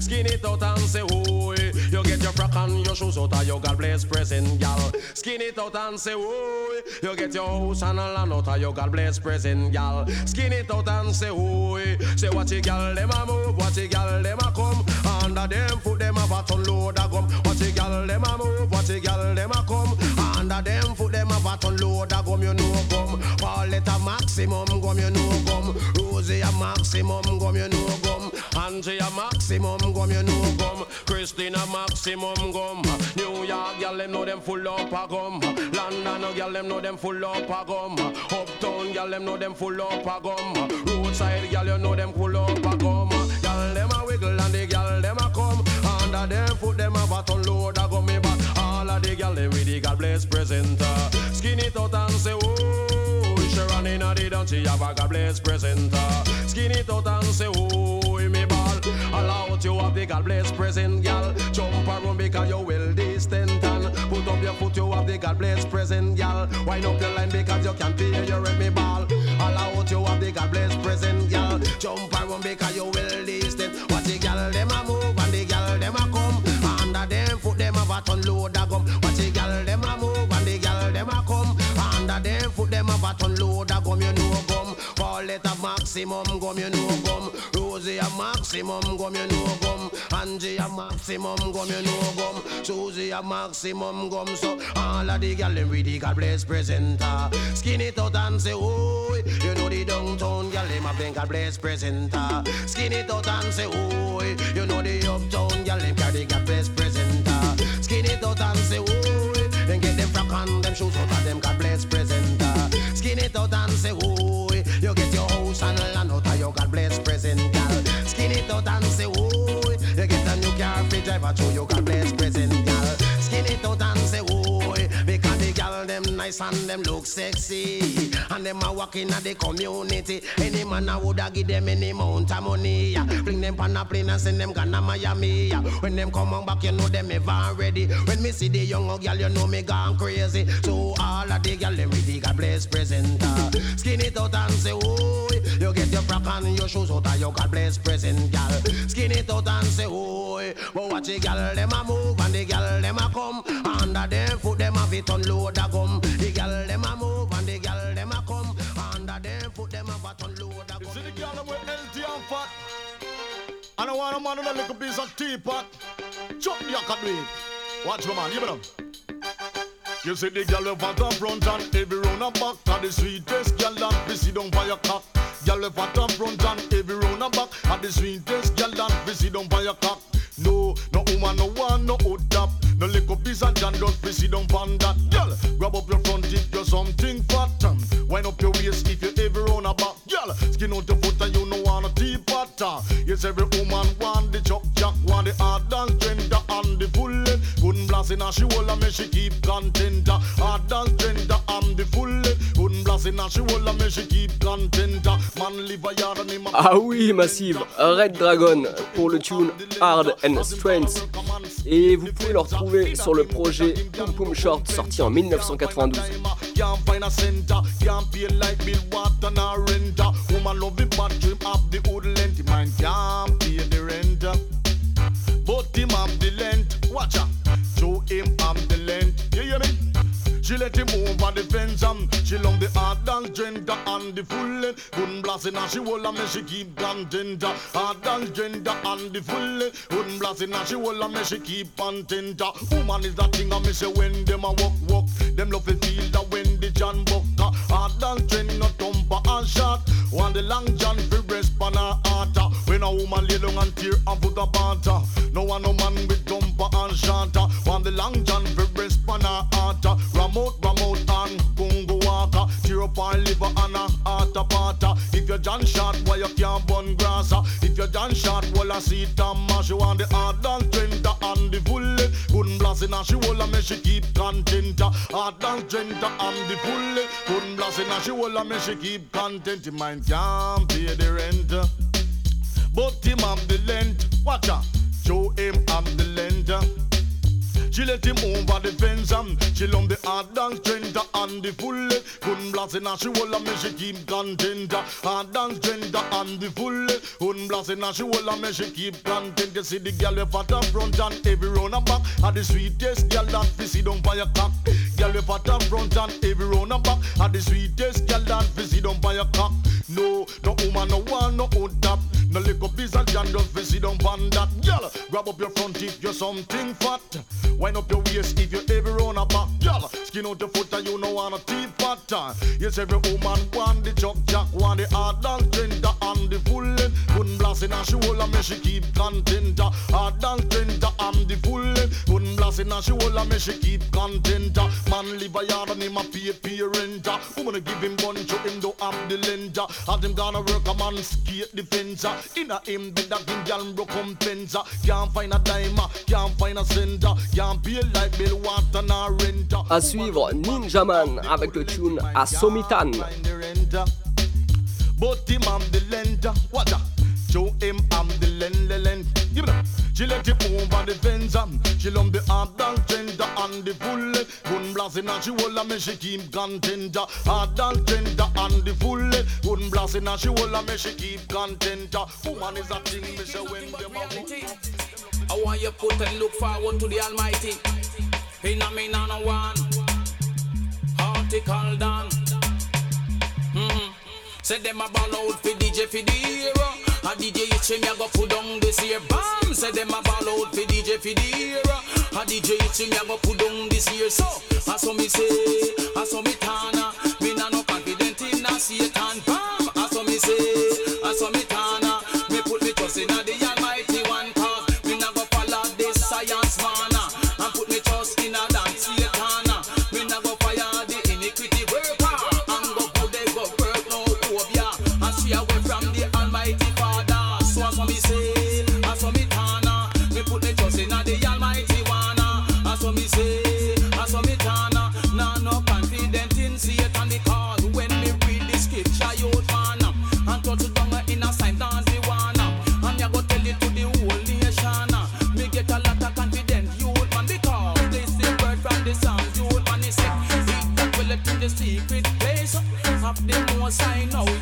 Skin it out and say, oh, you get your frock and your shoes out of your God bless present, gal. Skin it out and say, oh, you get your house and a land out of your God bless present, gal. Skin it out and say, oh, say what you gal them a move, what you gal them a come. Under them foot them have a ton load of gum. What you gal them a move, what you gal them a come. Have a gum, you know gum. Paulette a maximum gum, you know gum. Rosie a maximum gum, you know gum. Angie a maximum gum, you know gum. Christina maximum gum. New York gal them know them full up a gum. London gal them know them full up a gum. Uptown gal them know them full up a gum. Roadside gal you know them full up a gum. Gal them a wiggle and the gal them a come. Under them foot them a ton load a gummy all of the gal with the God bless presenter. Skin it out and say oh. Sharon in a the dance she have a God bless presenter. Skin it out and say oh me ball. Allow you have the God bless present gal. Jump around because you well distant and put up your foot you have the God bless present gal. Wind up your line because you can pay your me ball. Allow you have the God bless present gal. Jump around because you well distant. A ton load of gum. What the gal them a move and the gal them a come. Under them foot them have a ton load of gum. You know gum. Paulette a maximum gum. You know gum. Rosie a maximum gum. You know gum. Angie a maximum gum. You know gum. Susie a maximum gum. So all of the gal them with the God bless presenter. Skin it out and say oh. You know the downtown gal them have them God bless presenter. Skin it out and say oh. You know the uptown gal them carry God bless presenter. Say oh. Then get them frock and them shoes out of them God bless presenter. Skin it out and say oh. You get your house and land out of your God bless present. Skin it out and say oh. You get a new car free driver to your God and them look sexy. And them a walk in the community. Any man a woulda give them any amount of money. Bring them pan a plane and send them gonna Miami. When them come on back, you know them ever ready. When me see the young gal, you know me gone crazy. So all of the gal them with the God bless presenter. Skin it out and say oh. You get your frock and your shoes out of your God bless present, gal. Skin it out and say, oh, but watch the gal, them a move and the gal, them a come. Under them foot, them a fit unload a gum. The gal, them a move and the gal, them a come. Under them foot, them a fit unload a gum. See the gal, them with healthy and fat. And I want a man with a little piece of teapot. Chop the yak do it. Watch my man, give it up. You see the girl with fat front and every round and back Are the sweetest girl that we see down by your cock Girl with fat front and every round and back? Are the sweetest girl that we see down by your cock No, no woman, no one, no old top No little piece of jam, don't we see down pan that. Girl, grab up your front if you're something fat. Um, Wind up your waist if you every round and back. Girl, skin out your foot and you no want a teapot uh. Yes, every woman want the chuck jack Want the hard and gender and the full blast in her, she will and make she keep content uh. Hard and gender and the full length Couldn't blast in her, she will and make she keep content uh. Man live a yard and him a Ah oui, Massive, Red Dragon pour le tune Hard and Strength. Et vous pouvez le retrouver sur le projet Pum Pum Short sorti en 1992. Can't find a center, can't pay like bill, water, nor renter. Woman love the bad dream of the old length. Man can't pay the rent. But him have the length. Watch out. Him have the length. You hear me? She let him over the fence um. She love the hard and gender and the full length Couldn't blast in her, she hold me she keep content uh. Hard and gender and the full length Couldn't blast in her, she hold me she keep content uh. Woman is that thing I me say when them a walk walk Them love to feel that when the John buck. Hard and gender, thumper and shot Want the long John fi breast pan her heart. When a woman lay down and tear and put a banter No one no man with thumper and uh. Want the long John breast pan her heart uh. Ram out, ram out and Congo walker Tear up her liver and a heart a parter If you're John shot, why you can't burn grass? If you're John shot, well I see it and mash You want the hard and tender and the full blast in her, she will make she keep content. Hard and tender and the full blast in her, she will make she keep content Your mind can't pay the rent. But him have the length, watch out. Show him have the uh. She let him over the fence um. She love the hard and strength and the full. Couldn't blast she will me she keep content Hard and strength and the full. Couldn't blast she will me she keep content You see the girl with fat up front and every round and back. Are the sweetest girl that we see down by your cock Girl with fat up front and every round and back. Are the sweetest girl that see down by your cock No, no woman, no one, no hood top No piece of jam just see down pan that. Girl, grab up your front if you're something fat. Wind up your waist if you every round a back, girl. Skin out your foot and you know want a teapot. uh. Yes, every woman want the chuck jack, want the hard and tender and the full length. Couldn't blast in her, she hold me she keep content. Hard and tender and the full length. Couldn't blast in her, she hold me she keep content. Man live a yard and him a pay parent. Woman give him gun, show him don't have the lender. Have him gonna work a man skate the fence. uh. Inna him bed that him gal broke compensa. Can't find a dime, can't find a center. Can't pay like bill, water, nor rent. À suivre Ninja Man avec le tune Asomitan. Him am the length, what that? Show him am the length, the length. Give it up. She let him over the fence, um. She love the hard and tender and the full. Couldn't blast in her, she hold her, me she keep content. Hard and tender and the full. Couldn't blast in her, she hold her, me she keep content. Woman is a thing, me say when them a I want you put and look forward to the Almighty. In a me no one. Article done. Mm-hmm. Say them a ball out for DJ for the hero. A DJ itch me a go put down this year. Bam. Say them a ball out for DJ for the hero. A DJ itch me a go put down this year. So, I saw me say, I saw me tana. Me nah no confident in a Satan. Bam. I saw me say, I saw. Me of the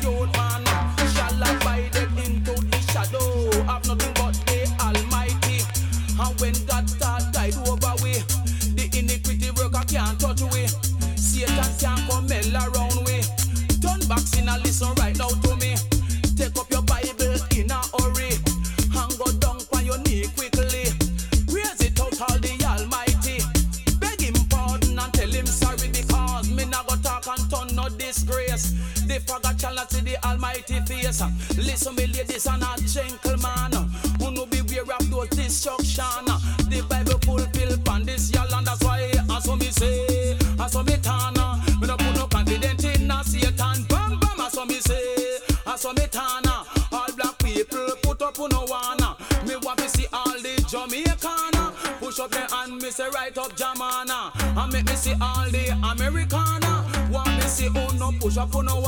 up on no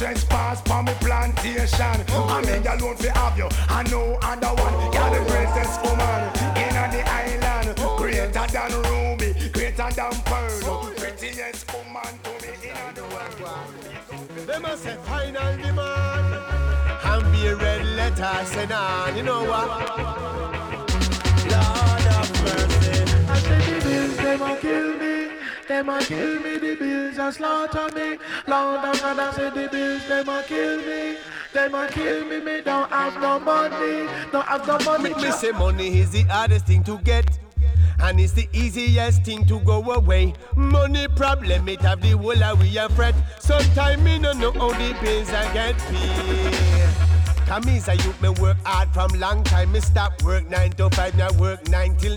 trespass for me plantation. I me alone fi have you. I know other one. You're the greatest woman in the island. Greater than Ruby, greater than Pearl. oh, Prettiest woman to me in the world. They must say final demand And be a red letter send on You know what? Lord of mercy I say the bills, them a kill me. Them a kill me, the bills a slaughter me. Lord of God, I say the bills, they a kill me. They a kill me, me don't have no money. Don't have no money. Me, me say money is the hardest thing to get and it's the easiest thing to go away. Money problem, it have the whole of we a fret. Sometimes me no know how the bills I get paid. Come is a youth, me work hard from long time. Me stop work nine to five, now work nine till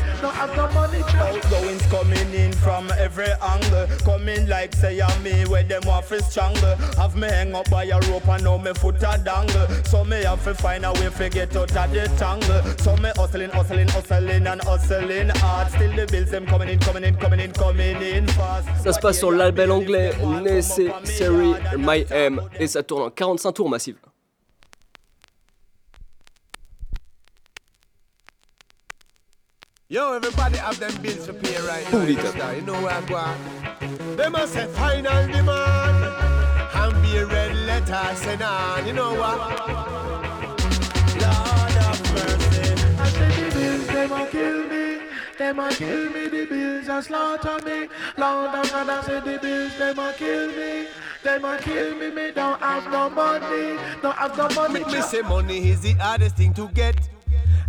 No coming in from every angle. Coming like say I'm me where them want to. Have me hang up by a rope and now me foot a dangle. So me have to find a way to get out of the tangle. So me hustling, hustling, hustling and hustling hard. Still the bills them coming in, coming in, coming in, coming in fast. Ça se passe sur l'album anglais Necessary My M et ça tourne en 45 tours massives. Yo, everybody have them bills to pay right now. Pull it you know, You know where I go. on. They must say final demand and be a red letter send on. You know what? Lord of mercy. I say the bills, them a kill me. Them a kill me, the bills a slaughter me. Lord of God, I say the bills, them a kill me. Them a kill me, me don't have no money. Don't have no money. Me, me say money is the hardest thing to get.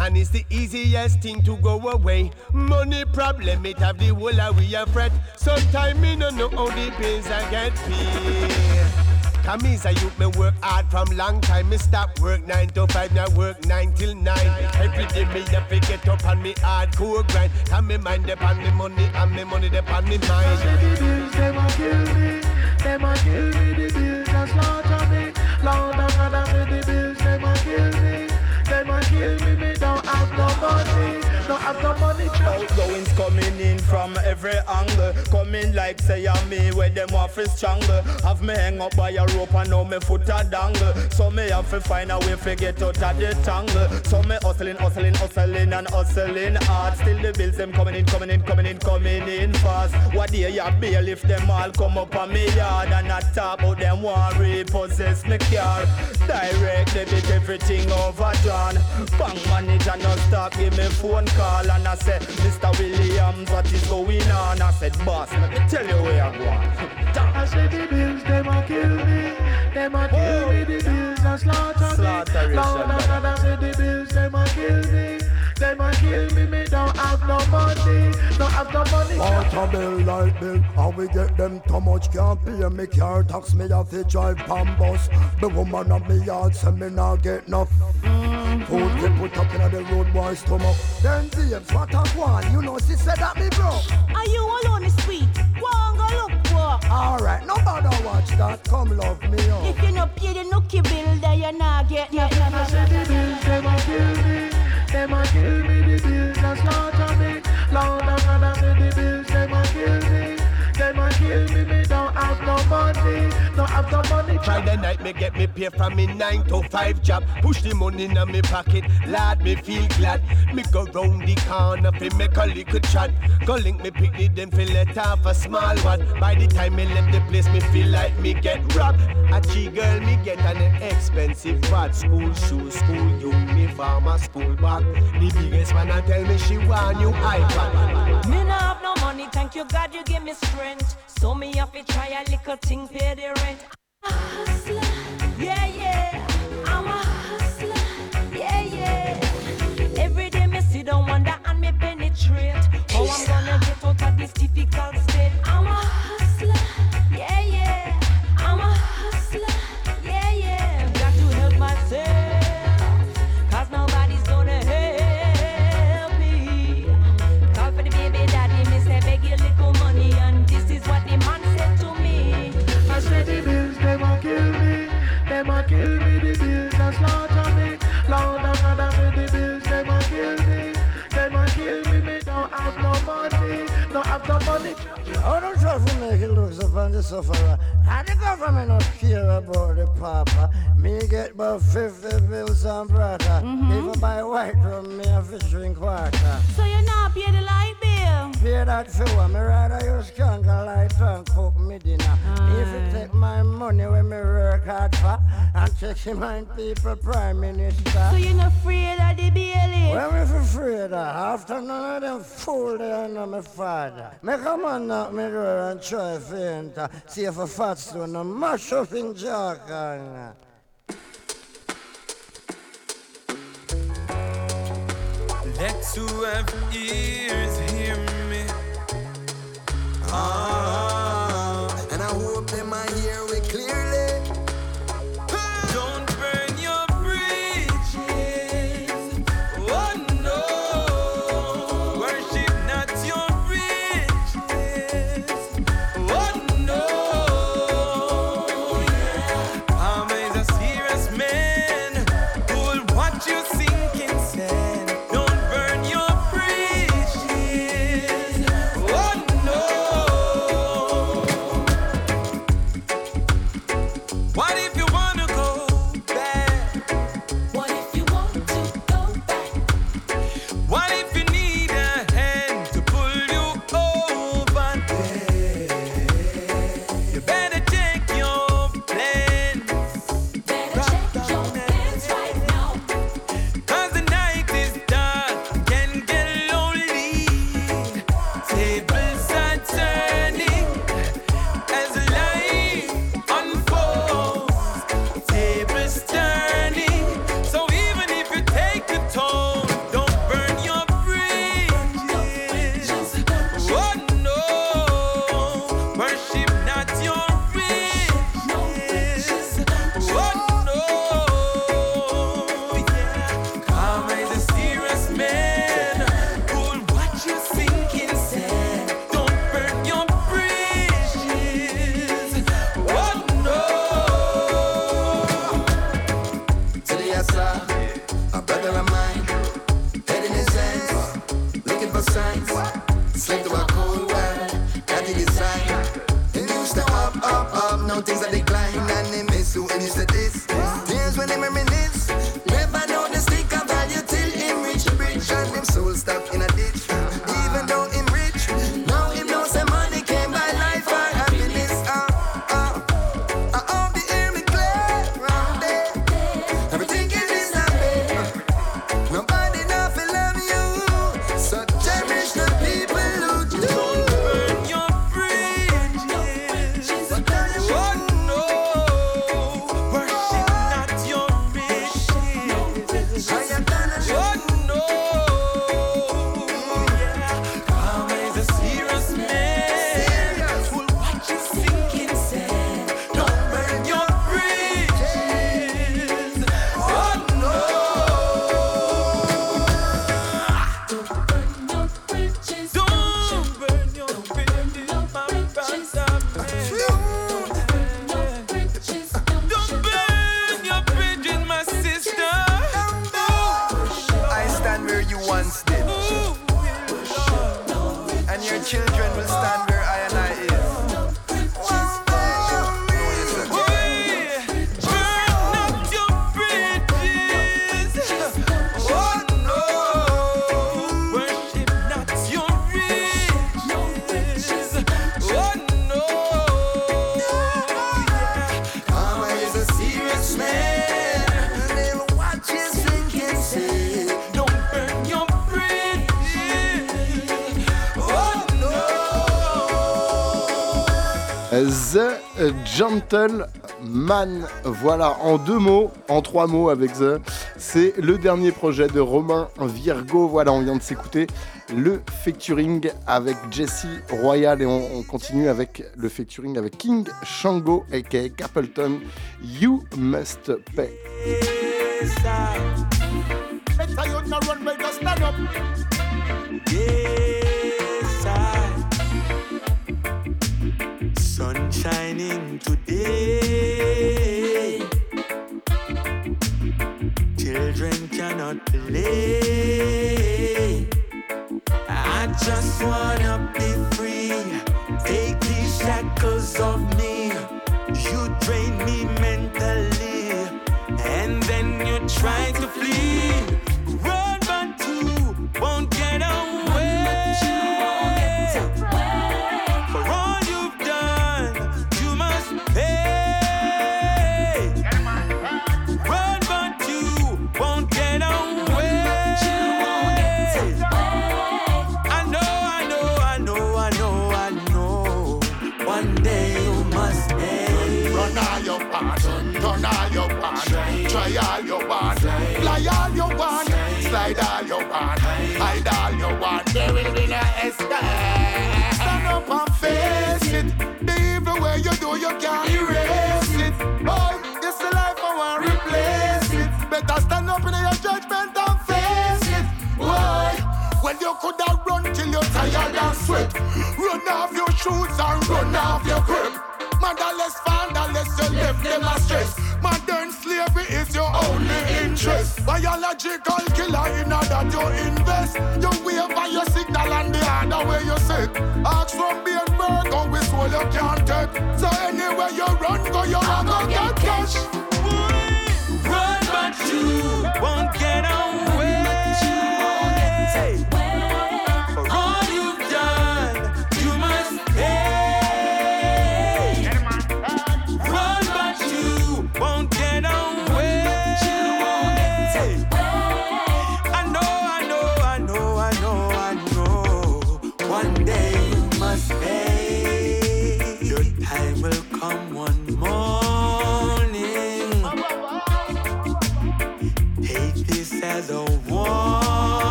And it's the easiest thing to go away. Money problem, it have the whole of we a fret. Sometimes me no know how the bills I get paid. Come is a youth, me work hard from long time. Me stop work nine to five, now work nine till nine. Every day me have to get up on me hardcore grind. Come me mind upon me money and me money upon me mind. the bills, them a kill me. Them a kill me, Don't have money. Outgoings coming in from every angle. Coming like say I'm me where them want to strangle. Have me hang up by a rope and now me foot a dangle. So me have to find a way to get out of the tangle. So me hustling, hustling, hustling and hustling hard. Still the bills them coming in, coming in, coming in, coming in fast. What day ya bail if them all come up on me yard and I talk about them want repossess me car. Direct debit everything overdrawn. Bank manager no stop give me phone call and I said, Mr. Williams, what is going on? I said, boss, let me tell you where I'm going. I said the bills, them a kill me. Them a kill me, the bills a slaughter me. Lord of I say the bills, them a kill me. Them a kill me, me don't have no money. Don't have no money. Water bill, light bill, how we get them too much can't pay me car tax me have to drive pan bus. The woman of me yard say me not get enough. Food get put up in the road boy stomach. Then James, what a one, you know she said that me bro. Are you alone is sweet? Go on, go look for. Alright, no bother watch that, come love me up. If you no pay the nookie bill, then you not get nothing. I say the bills, them a kill me. Them a kill me, the bills a slaughter me. Lord I say the bills, them a kill me. Them a kill me, me don't have no money. Don't have no money. Friday night me get me pay from me 9 to 5 job. Push the money in me pocket, lad me feel glad. Me go round the corner fi make a little chat. Go link me picnic then fi let off a small one. By the time me left the place me feel like me get robbed. A G girl me get an expensive bad School shoes, school uniform, a school bag. The biggest man a tell me she want new iPad Me no have no money, thank you God you give me strength. So me have to try a little thing, pay the rent. How I'm gonna get out of this difficult state. I'm a to make it look upon the sufferer. And the government not care about the papa. Me get about 50 bills and brother. Mhm. Even buy white rum, me have to drink water. So you're not pay the light bill? Pay that for what? Me rather use candlelight and cook me dinner. Me if you take my money when me work hard for and take my people prime minister. So you're not afraid of the bailiff? Well, for afraid of after none of them fool they know my father. Me come on knock me door and try to enter. See if a fat stone no mash up in Jargon. Let who have ears hear me. Ah, and I hope they might hear me clearly. Gentleman, voilà, en deux mots, en trois mots avec The, c'est le dernier projet de Romain Virgo. Voilà, on vient de s'écouter le featuring avec Jesse Royal et on, on continue avec le featuring avec King Shango aka Capleton. You must pay. children cannot play. I just wanna be free. Take these shackles off me. You drain me mentally. know you can't erase it. Boy, this the life I want to replace it. Better stand up in your judgment and face it. Why? Well, you could have run till you're tired and sweat. Run off your shoes and run off your grip. Motherless, fatherless, you left them a stress. Modern slavery is your only interest. Biological killer in order to invest. You wave by your signal and the other way you sit. Ask from being work out with soul you can't take. So anywhere you run, go you are gonna get cash. Run, but you won't get away.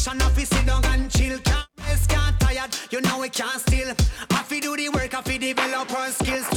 position, I fi sit down and chill. Can't rest, can't tired, you know we can't still. I fi do the work, I fi develop our skills.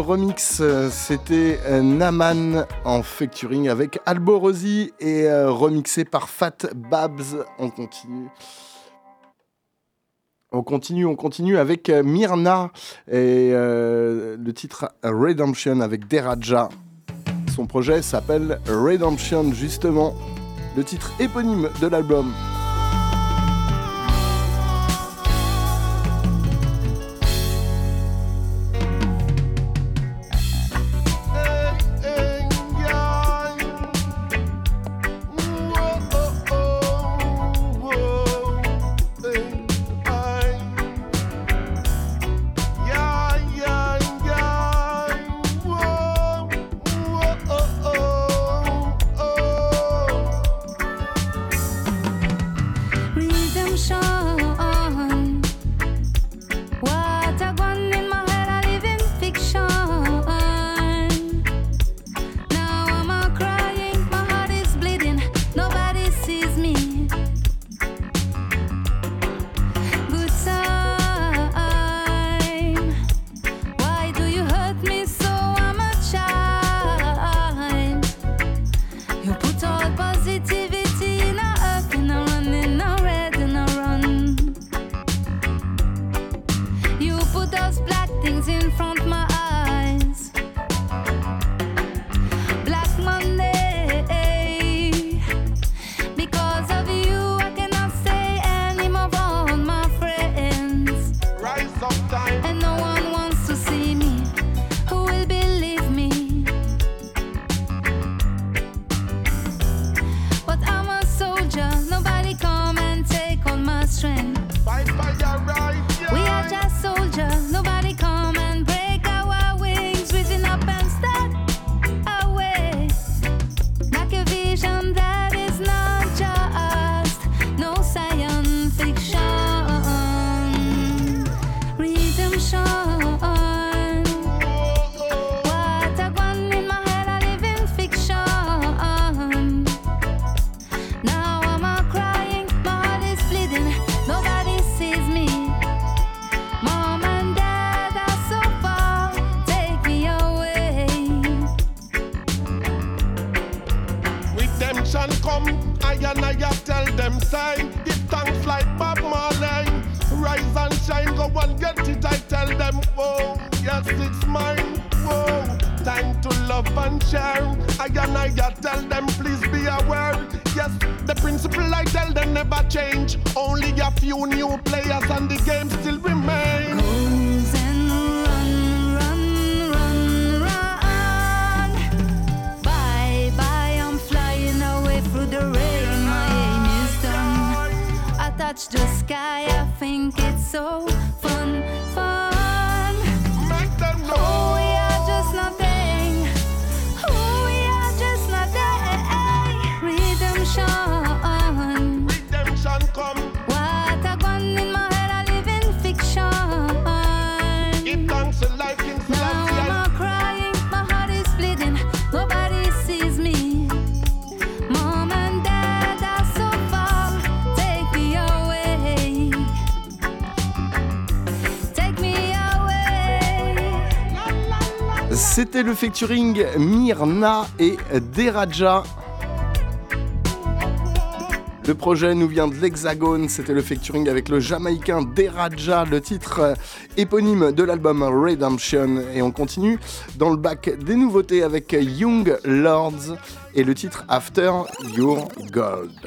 remix, c'était euh, Naman en facturing avec Alborosi et euh, remixé par Fat Babs. On continue. On continue, on continue avec euh, Myrna et le titre Redemption avec Deraja. Son projet s'appelle Redemption justement, le titre éponyme de l'album. le featuring Myrna et Deraja. Le projet nous vient de l'Hexagone, c'était le featuring avec le Jamaïcain Deraja, le titre euh, éponyme de l'album Redemption. Et on continue dans le bac des nouveautés avec Young Lords et le titre After Your Gold.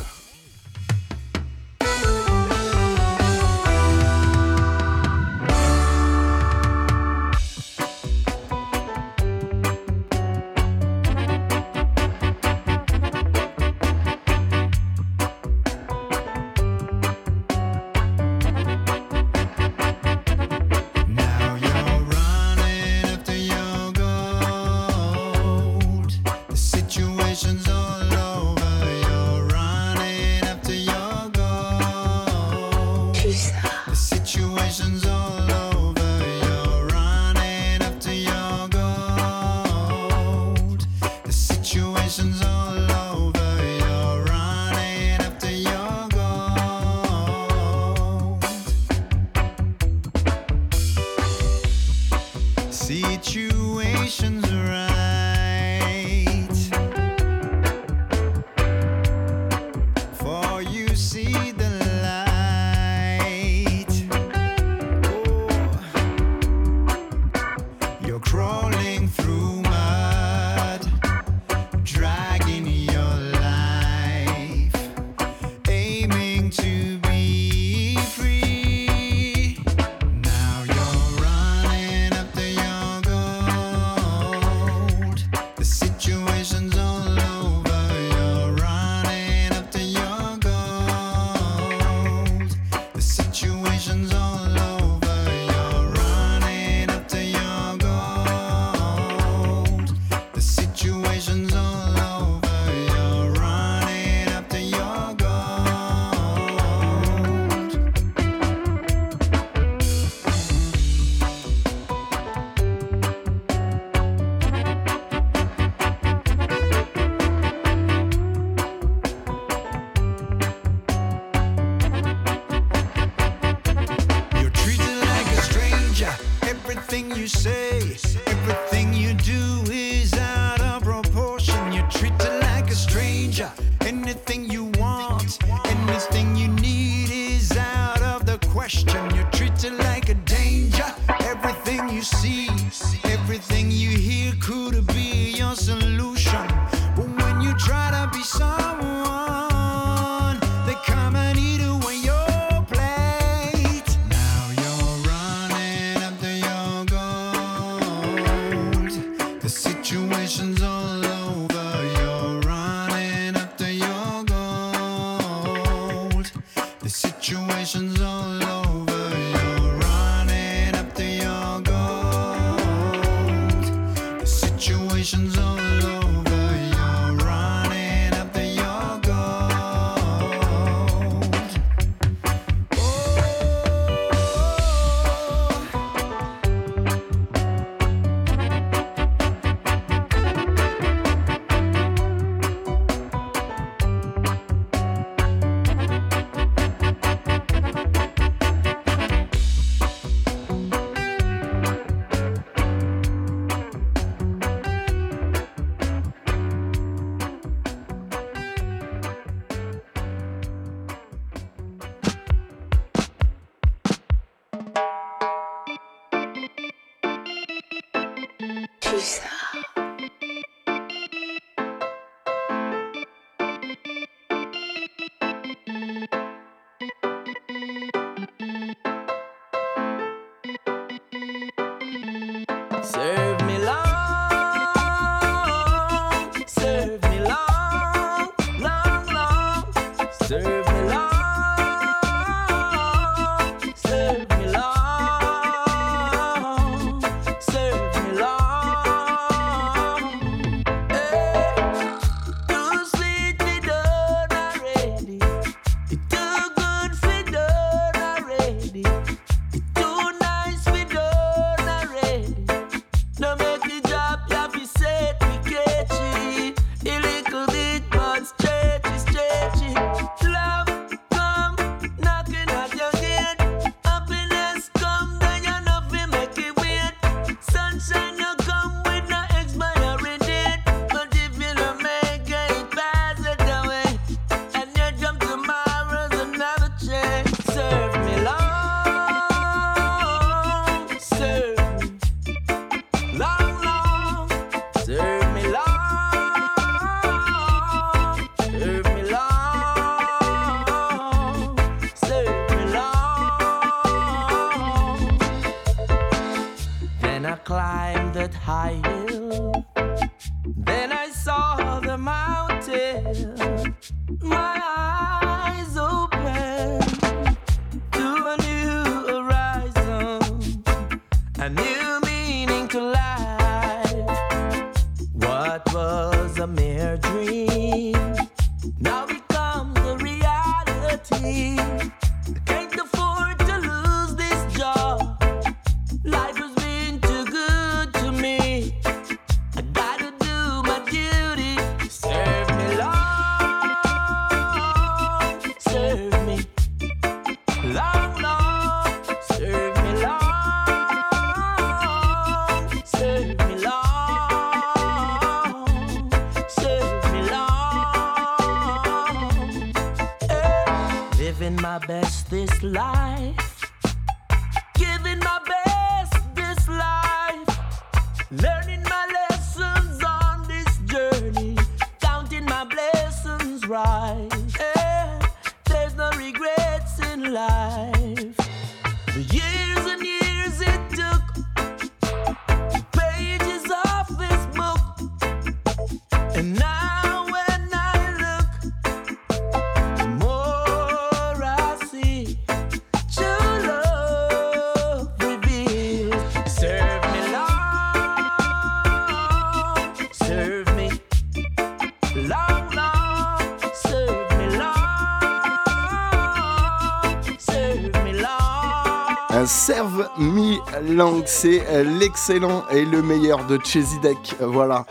c'est euh, l'excellent et le meilleur de Chesy Deck. Voilà.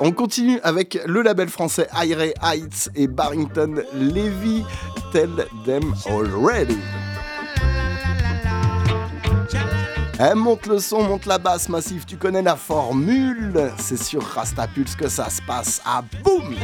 On continue avec le label français Iray Heights et Barrington Levy. Tell them already. Eh, monte le son, monte la basse massif, tu connais la formule. C'est sur Rastapulse que ça se passe. Ah boum!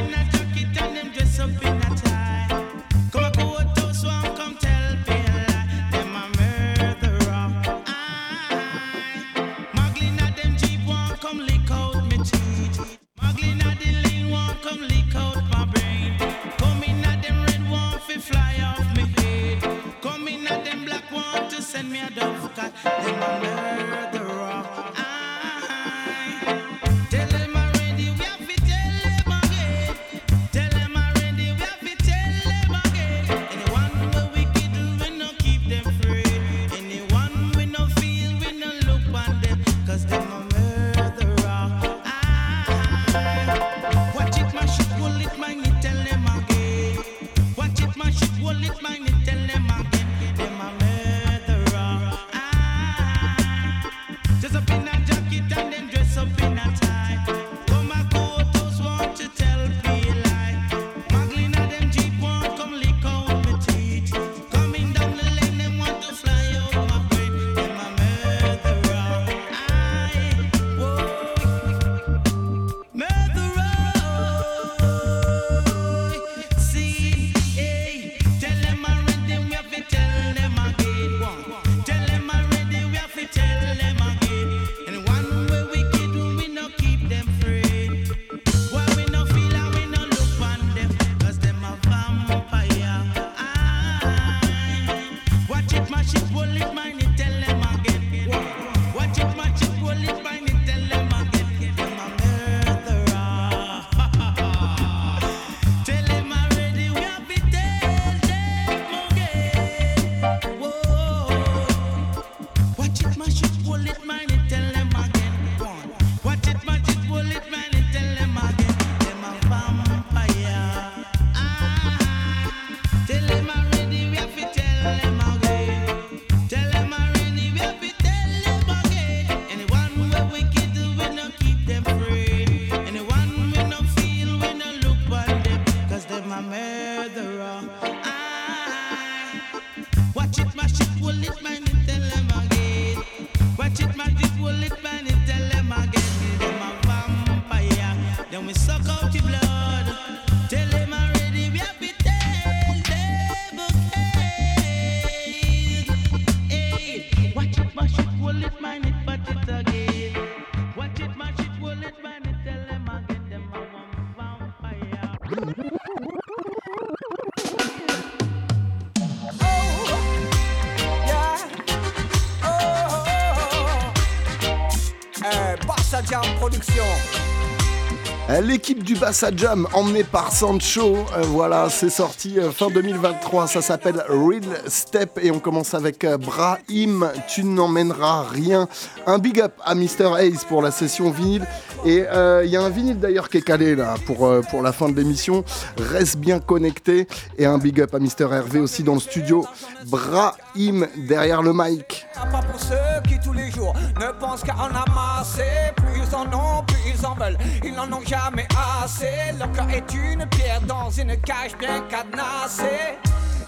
Euh, l'équipe du Bassa Jam, emmenée par Sancho, euh, voilà, c'est sorti euh, fin 2023, ça s'appelle Real Step et on commence avec Brahim, tu n'emmèneras rien. Un big up à Mr. Ace pour la session vinyle et il y a un vinyle d'ailleurs qui est calé là pour, pour la fin de l'émission, reste bien connecté et un big up à Mr. Hervé aussi dans le studio. Brahim derrière le mic. Pas pour ceux qui tous les jours ne pensent qu'à en amasser en ont plus, ils en veulent, ils n'en ont jamais assez. Leur cœur est une pierre dans une cage bien cadenassée.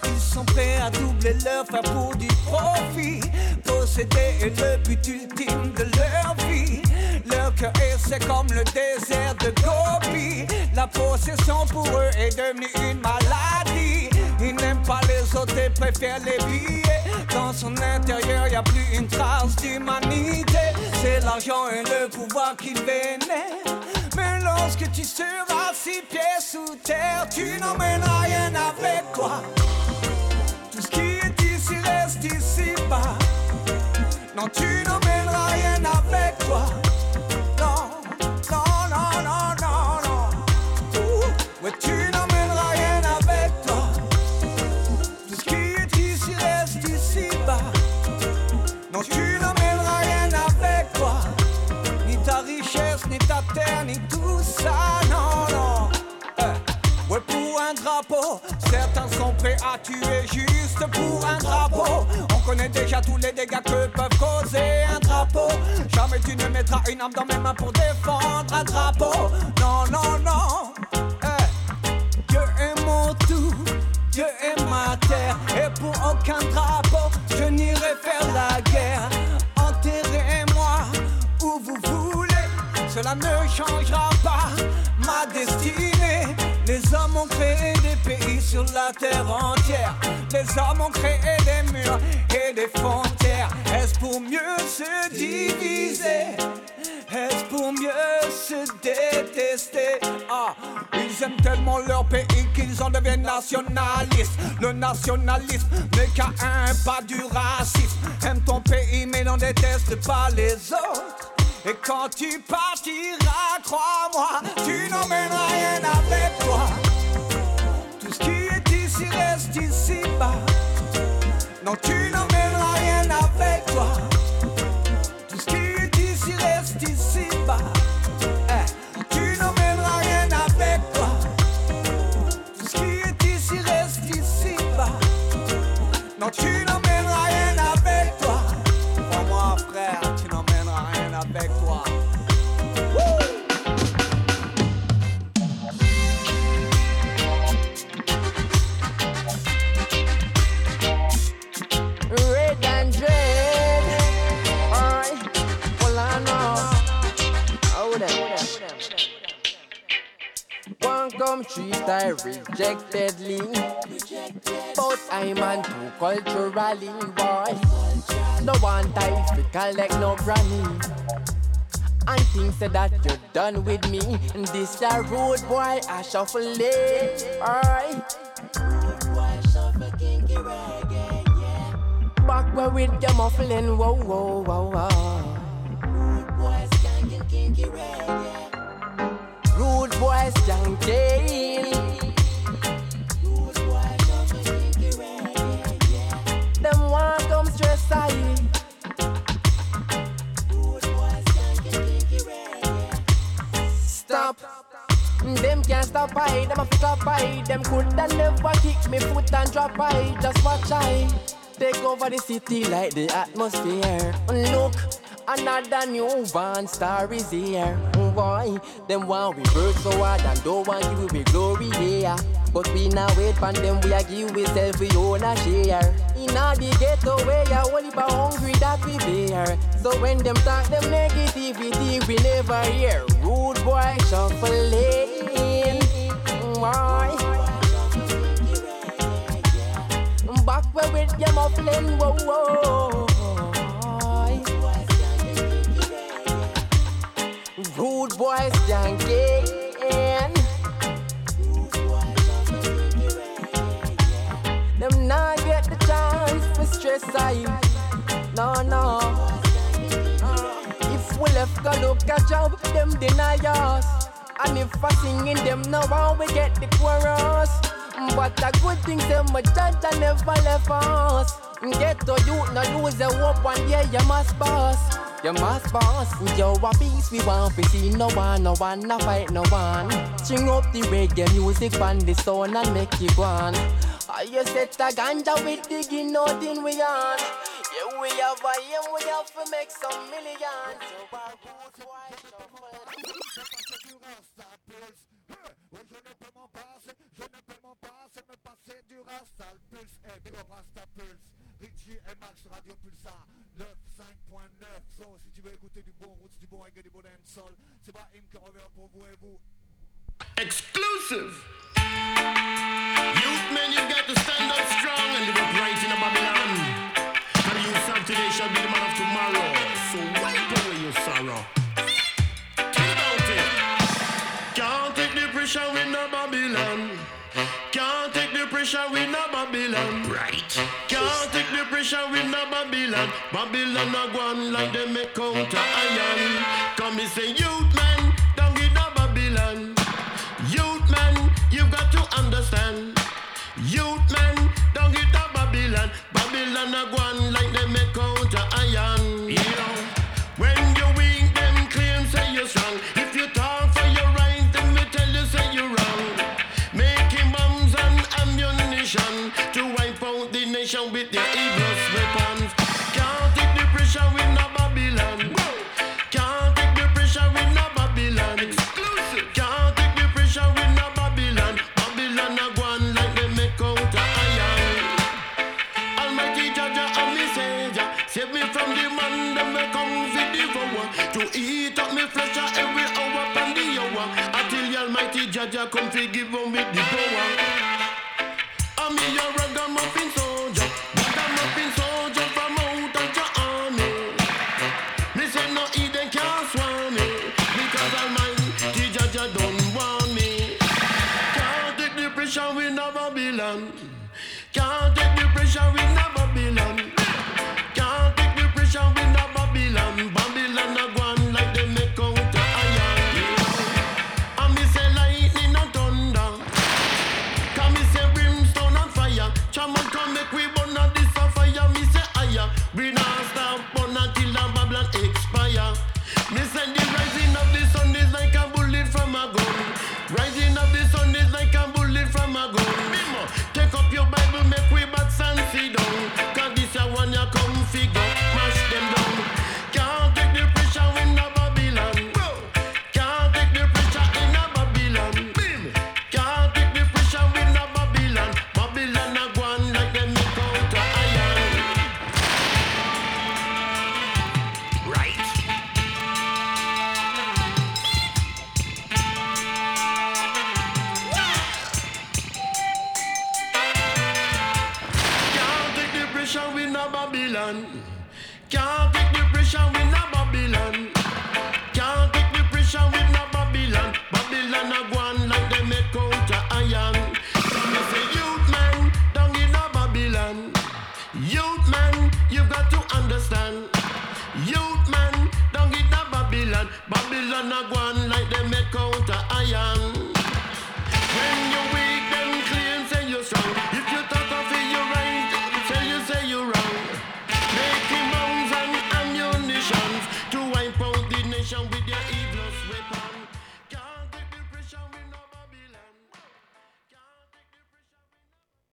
Ils sont prêts à doubler leur faire pour du profit. Posséder est le but ultime de leur vie. Leur cœur est comme le désert de Gobi. La possession pour eux est devenue une maladie pas les autres et préfère les billets. Dans son intérieur, y a plus une trace d'humanité. C'est l'argent et le pouvoir qui vénère. Mais lorsque tu seras six pieds sous terre, tu n'emmèneras rien avec toi. Tout ce qui est ici reste ici bas. Non, tu n'emmèneras rien avec toi. Certains sont prêts à tuer juste pour un drapeau. On connaît déjà tous les dégâts que peuvent causer un drapeau. Jamais tu ne mettras une arme dans mes mains pour défendre un drapeau. Non, non, non. Eh, Dieu est mon tout, Dieu est ma terre. Et pour aucun drapeau, je n'irai faire la guerre. Enterrez-moi où vous voulez, cela ne changera sur la terre entière. Les hommes ont créé des murs et des frontières. Est-ce pour mieux se diviser? Est-ce pour mieux se détester? Ah, ils aiment tellement leur pays qu'ils en deviennent nationalistes. Le nationalisme n'est qu'à un pas du racisme. Aime ton pays mais n'en déteste pas les autres. Et quand tu partiras, crois-moi, tu n'emmèneras rien avec toi. Tout ce est ici reste ici bas. Non, tu n'emmèneras rien avec toi. Tout ce qui est ici reste ici bas. Eh, rien avec toi. Qui est ici reste ici tu Come three star rejectedly. But I'm on too culturally boy. No one time to collect no granny. And think say that you're done with me. And this a rude boy, I shuffle it. Alright. Boy Back where with your muffling, whoa, whoa, whoa, whoa. Rude boys janking. Them want come stress I. Stop. Them can't stop I, them a fit up I. Them coulda never kick me foot and drop I. Just watch I. Take over the city like the atmosphere. Look, another new band star is here. Why? Them want we work so hard and don't want give we glory yeah. But we now wait for them, we a give we self we own a share. In all the ghetto where you only for hungry that we bear. So when them talk them negativity, we never hear. Rude boy shuffling. Why? Back where with your muffling, whoa, whoa. Rude boys janking. Them not get the chance for stress I. No, no. If we left go look a job, them deny us. And if I singing them now, how we get the chorus. But a good thing them a judge never left us. Get to you, no lose your hope one day you must pass. You must pass. Yo, a peace we want to see no one, no one, no fight no one. String up the reggae music on the sound and make it one. I you set a ganja with digging nothing we on. Yeah, we have a aim, we have to make some millions. So wide Je ne peux m'en passer, je ne peux m'en passer, me passer du eh, big up Richie et Max Radio Pulsar 95.9 So si tu veux écouter du bon roots, du bon reggae, du bon dancehall C'est pas Im qui revient pour vous et vous. Exclusive. Youth men you've got to stand up strong And live upright in a Babylon. And the youth of today shall be the man of tomorrow. So wipe away your sorrow? Think about it. Can't take the pressure in a Babylon pressure with no Babylon. Right. Can't take the pressure with no Babylon. Babylon a one like them make counter iron. Come and say, youth man, don't get no Babylon. Youth man, you've got to understand. Youth man, don't get no Babylon. Babylon a one like them make counter iron. Yeah.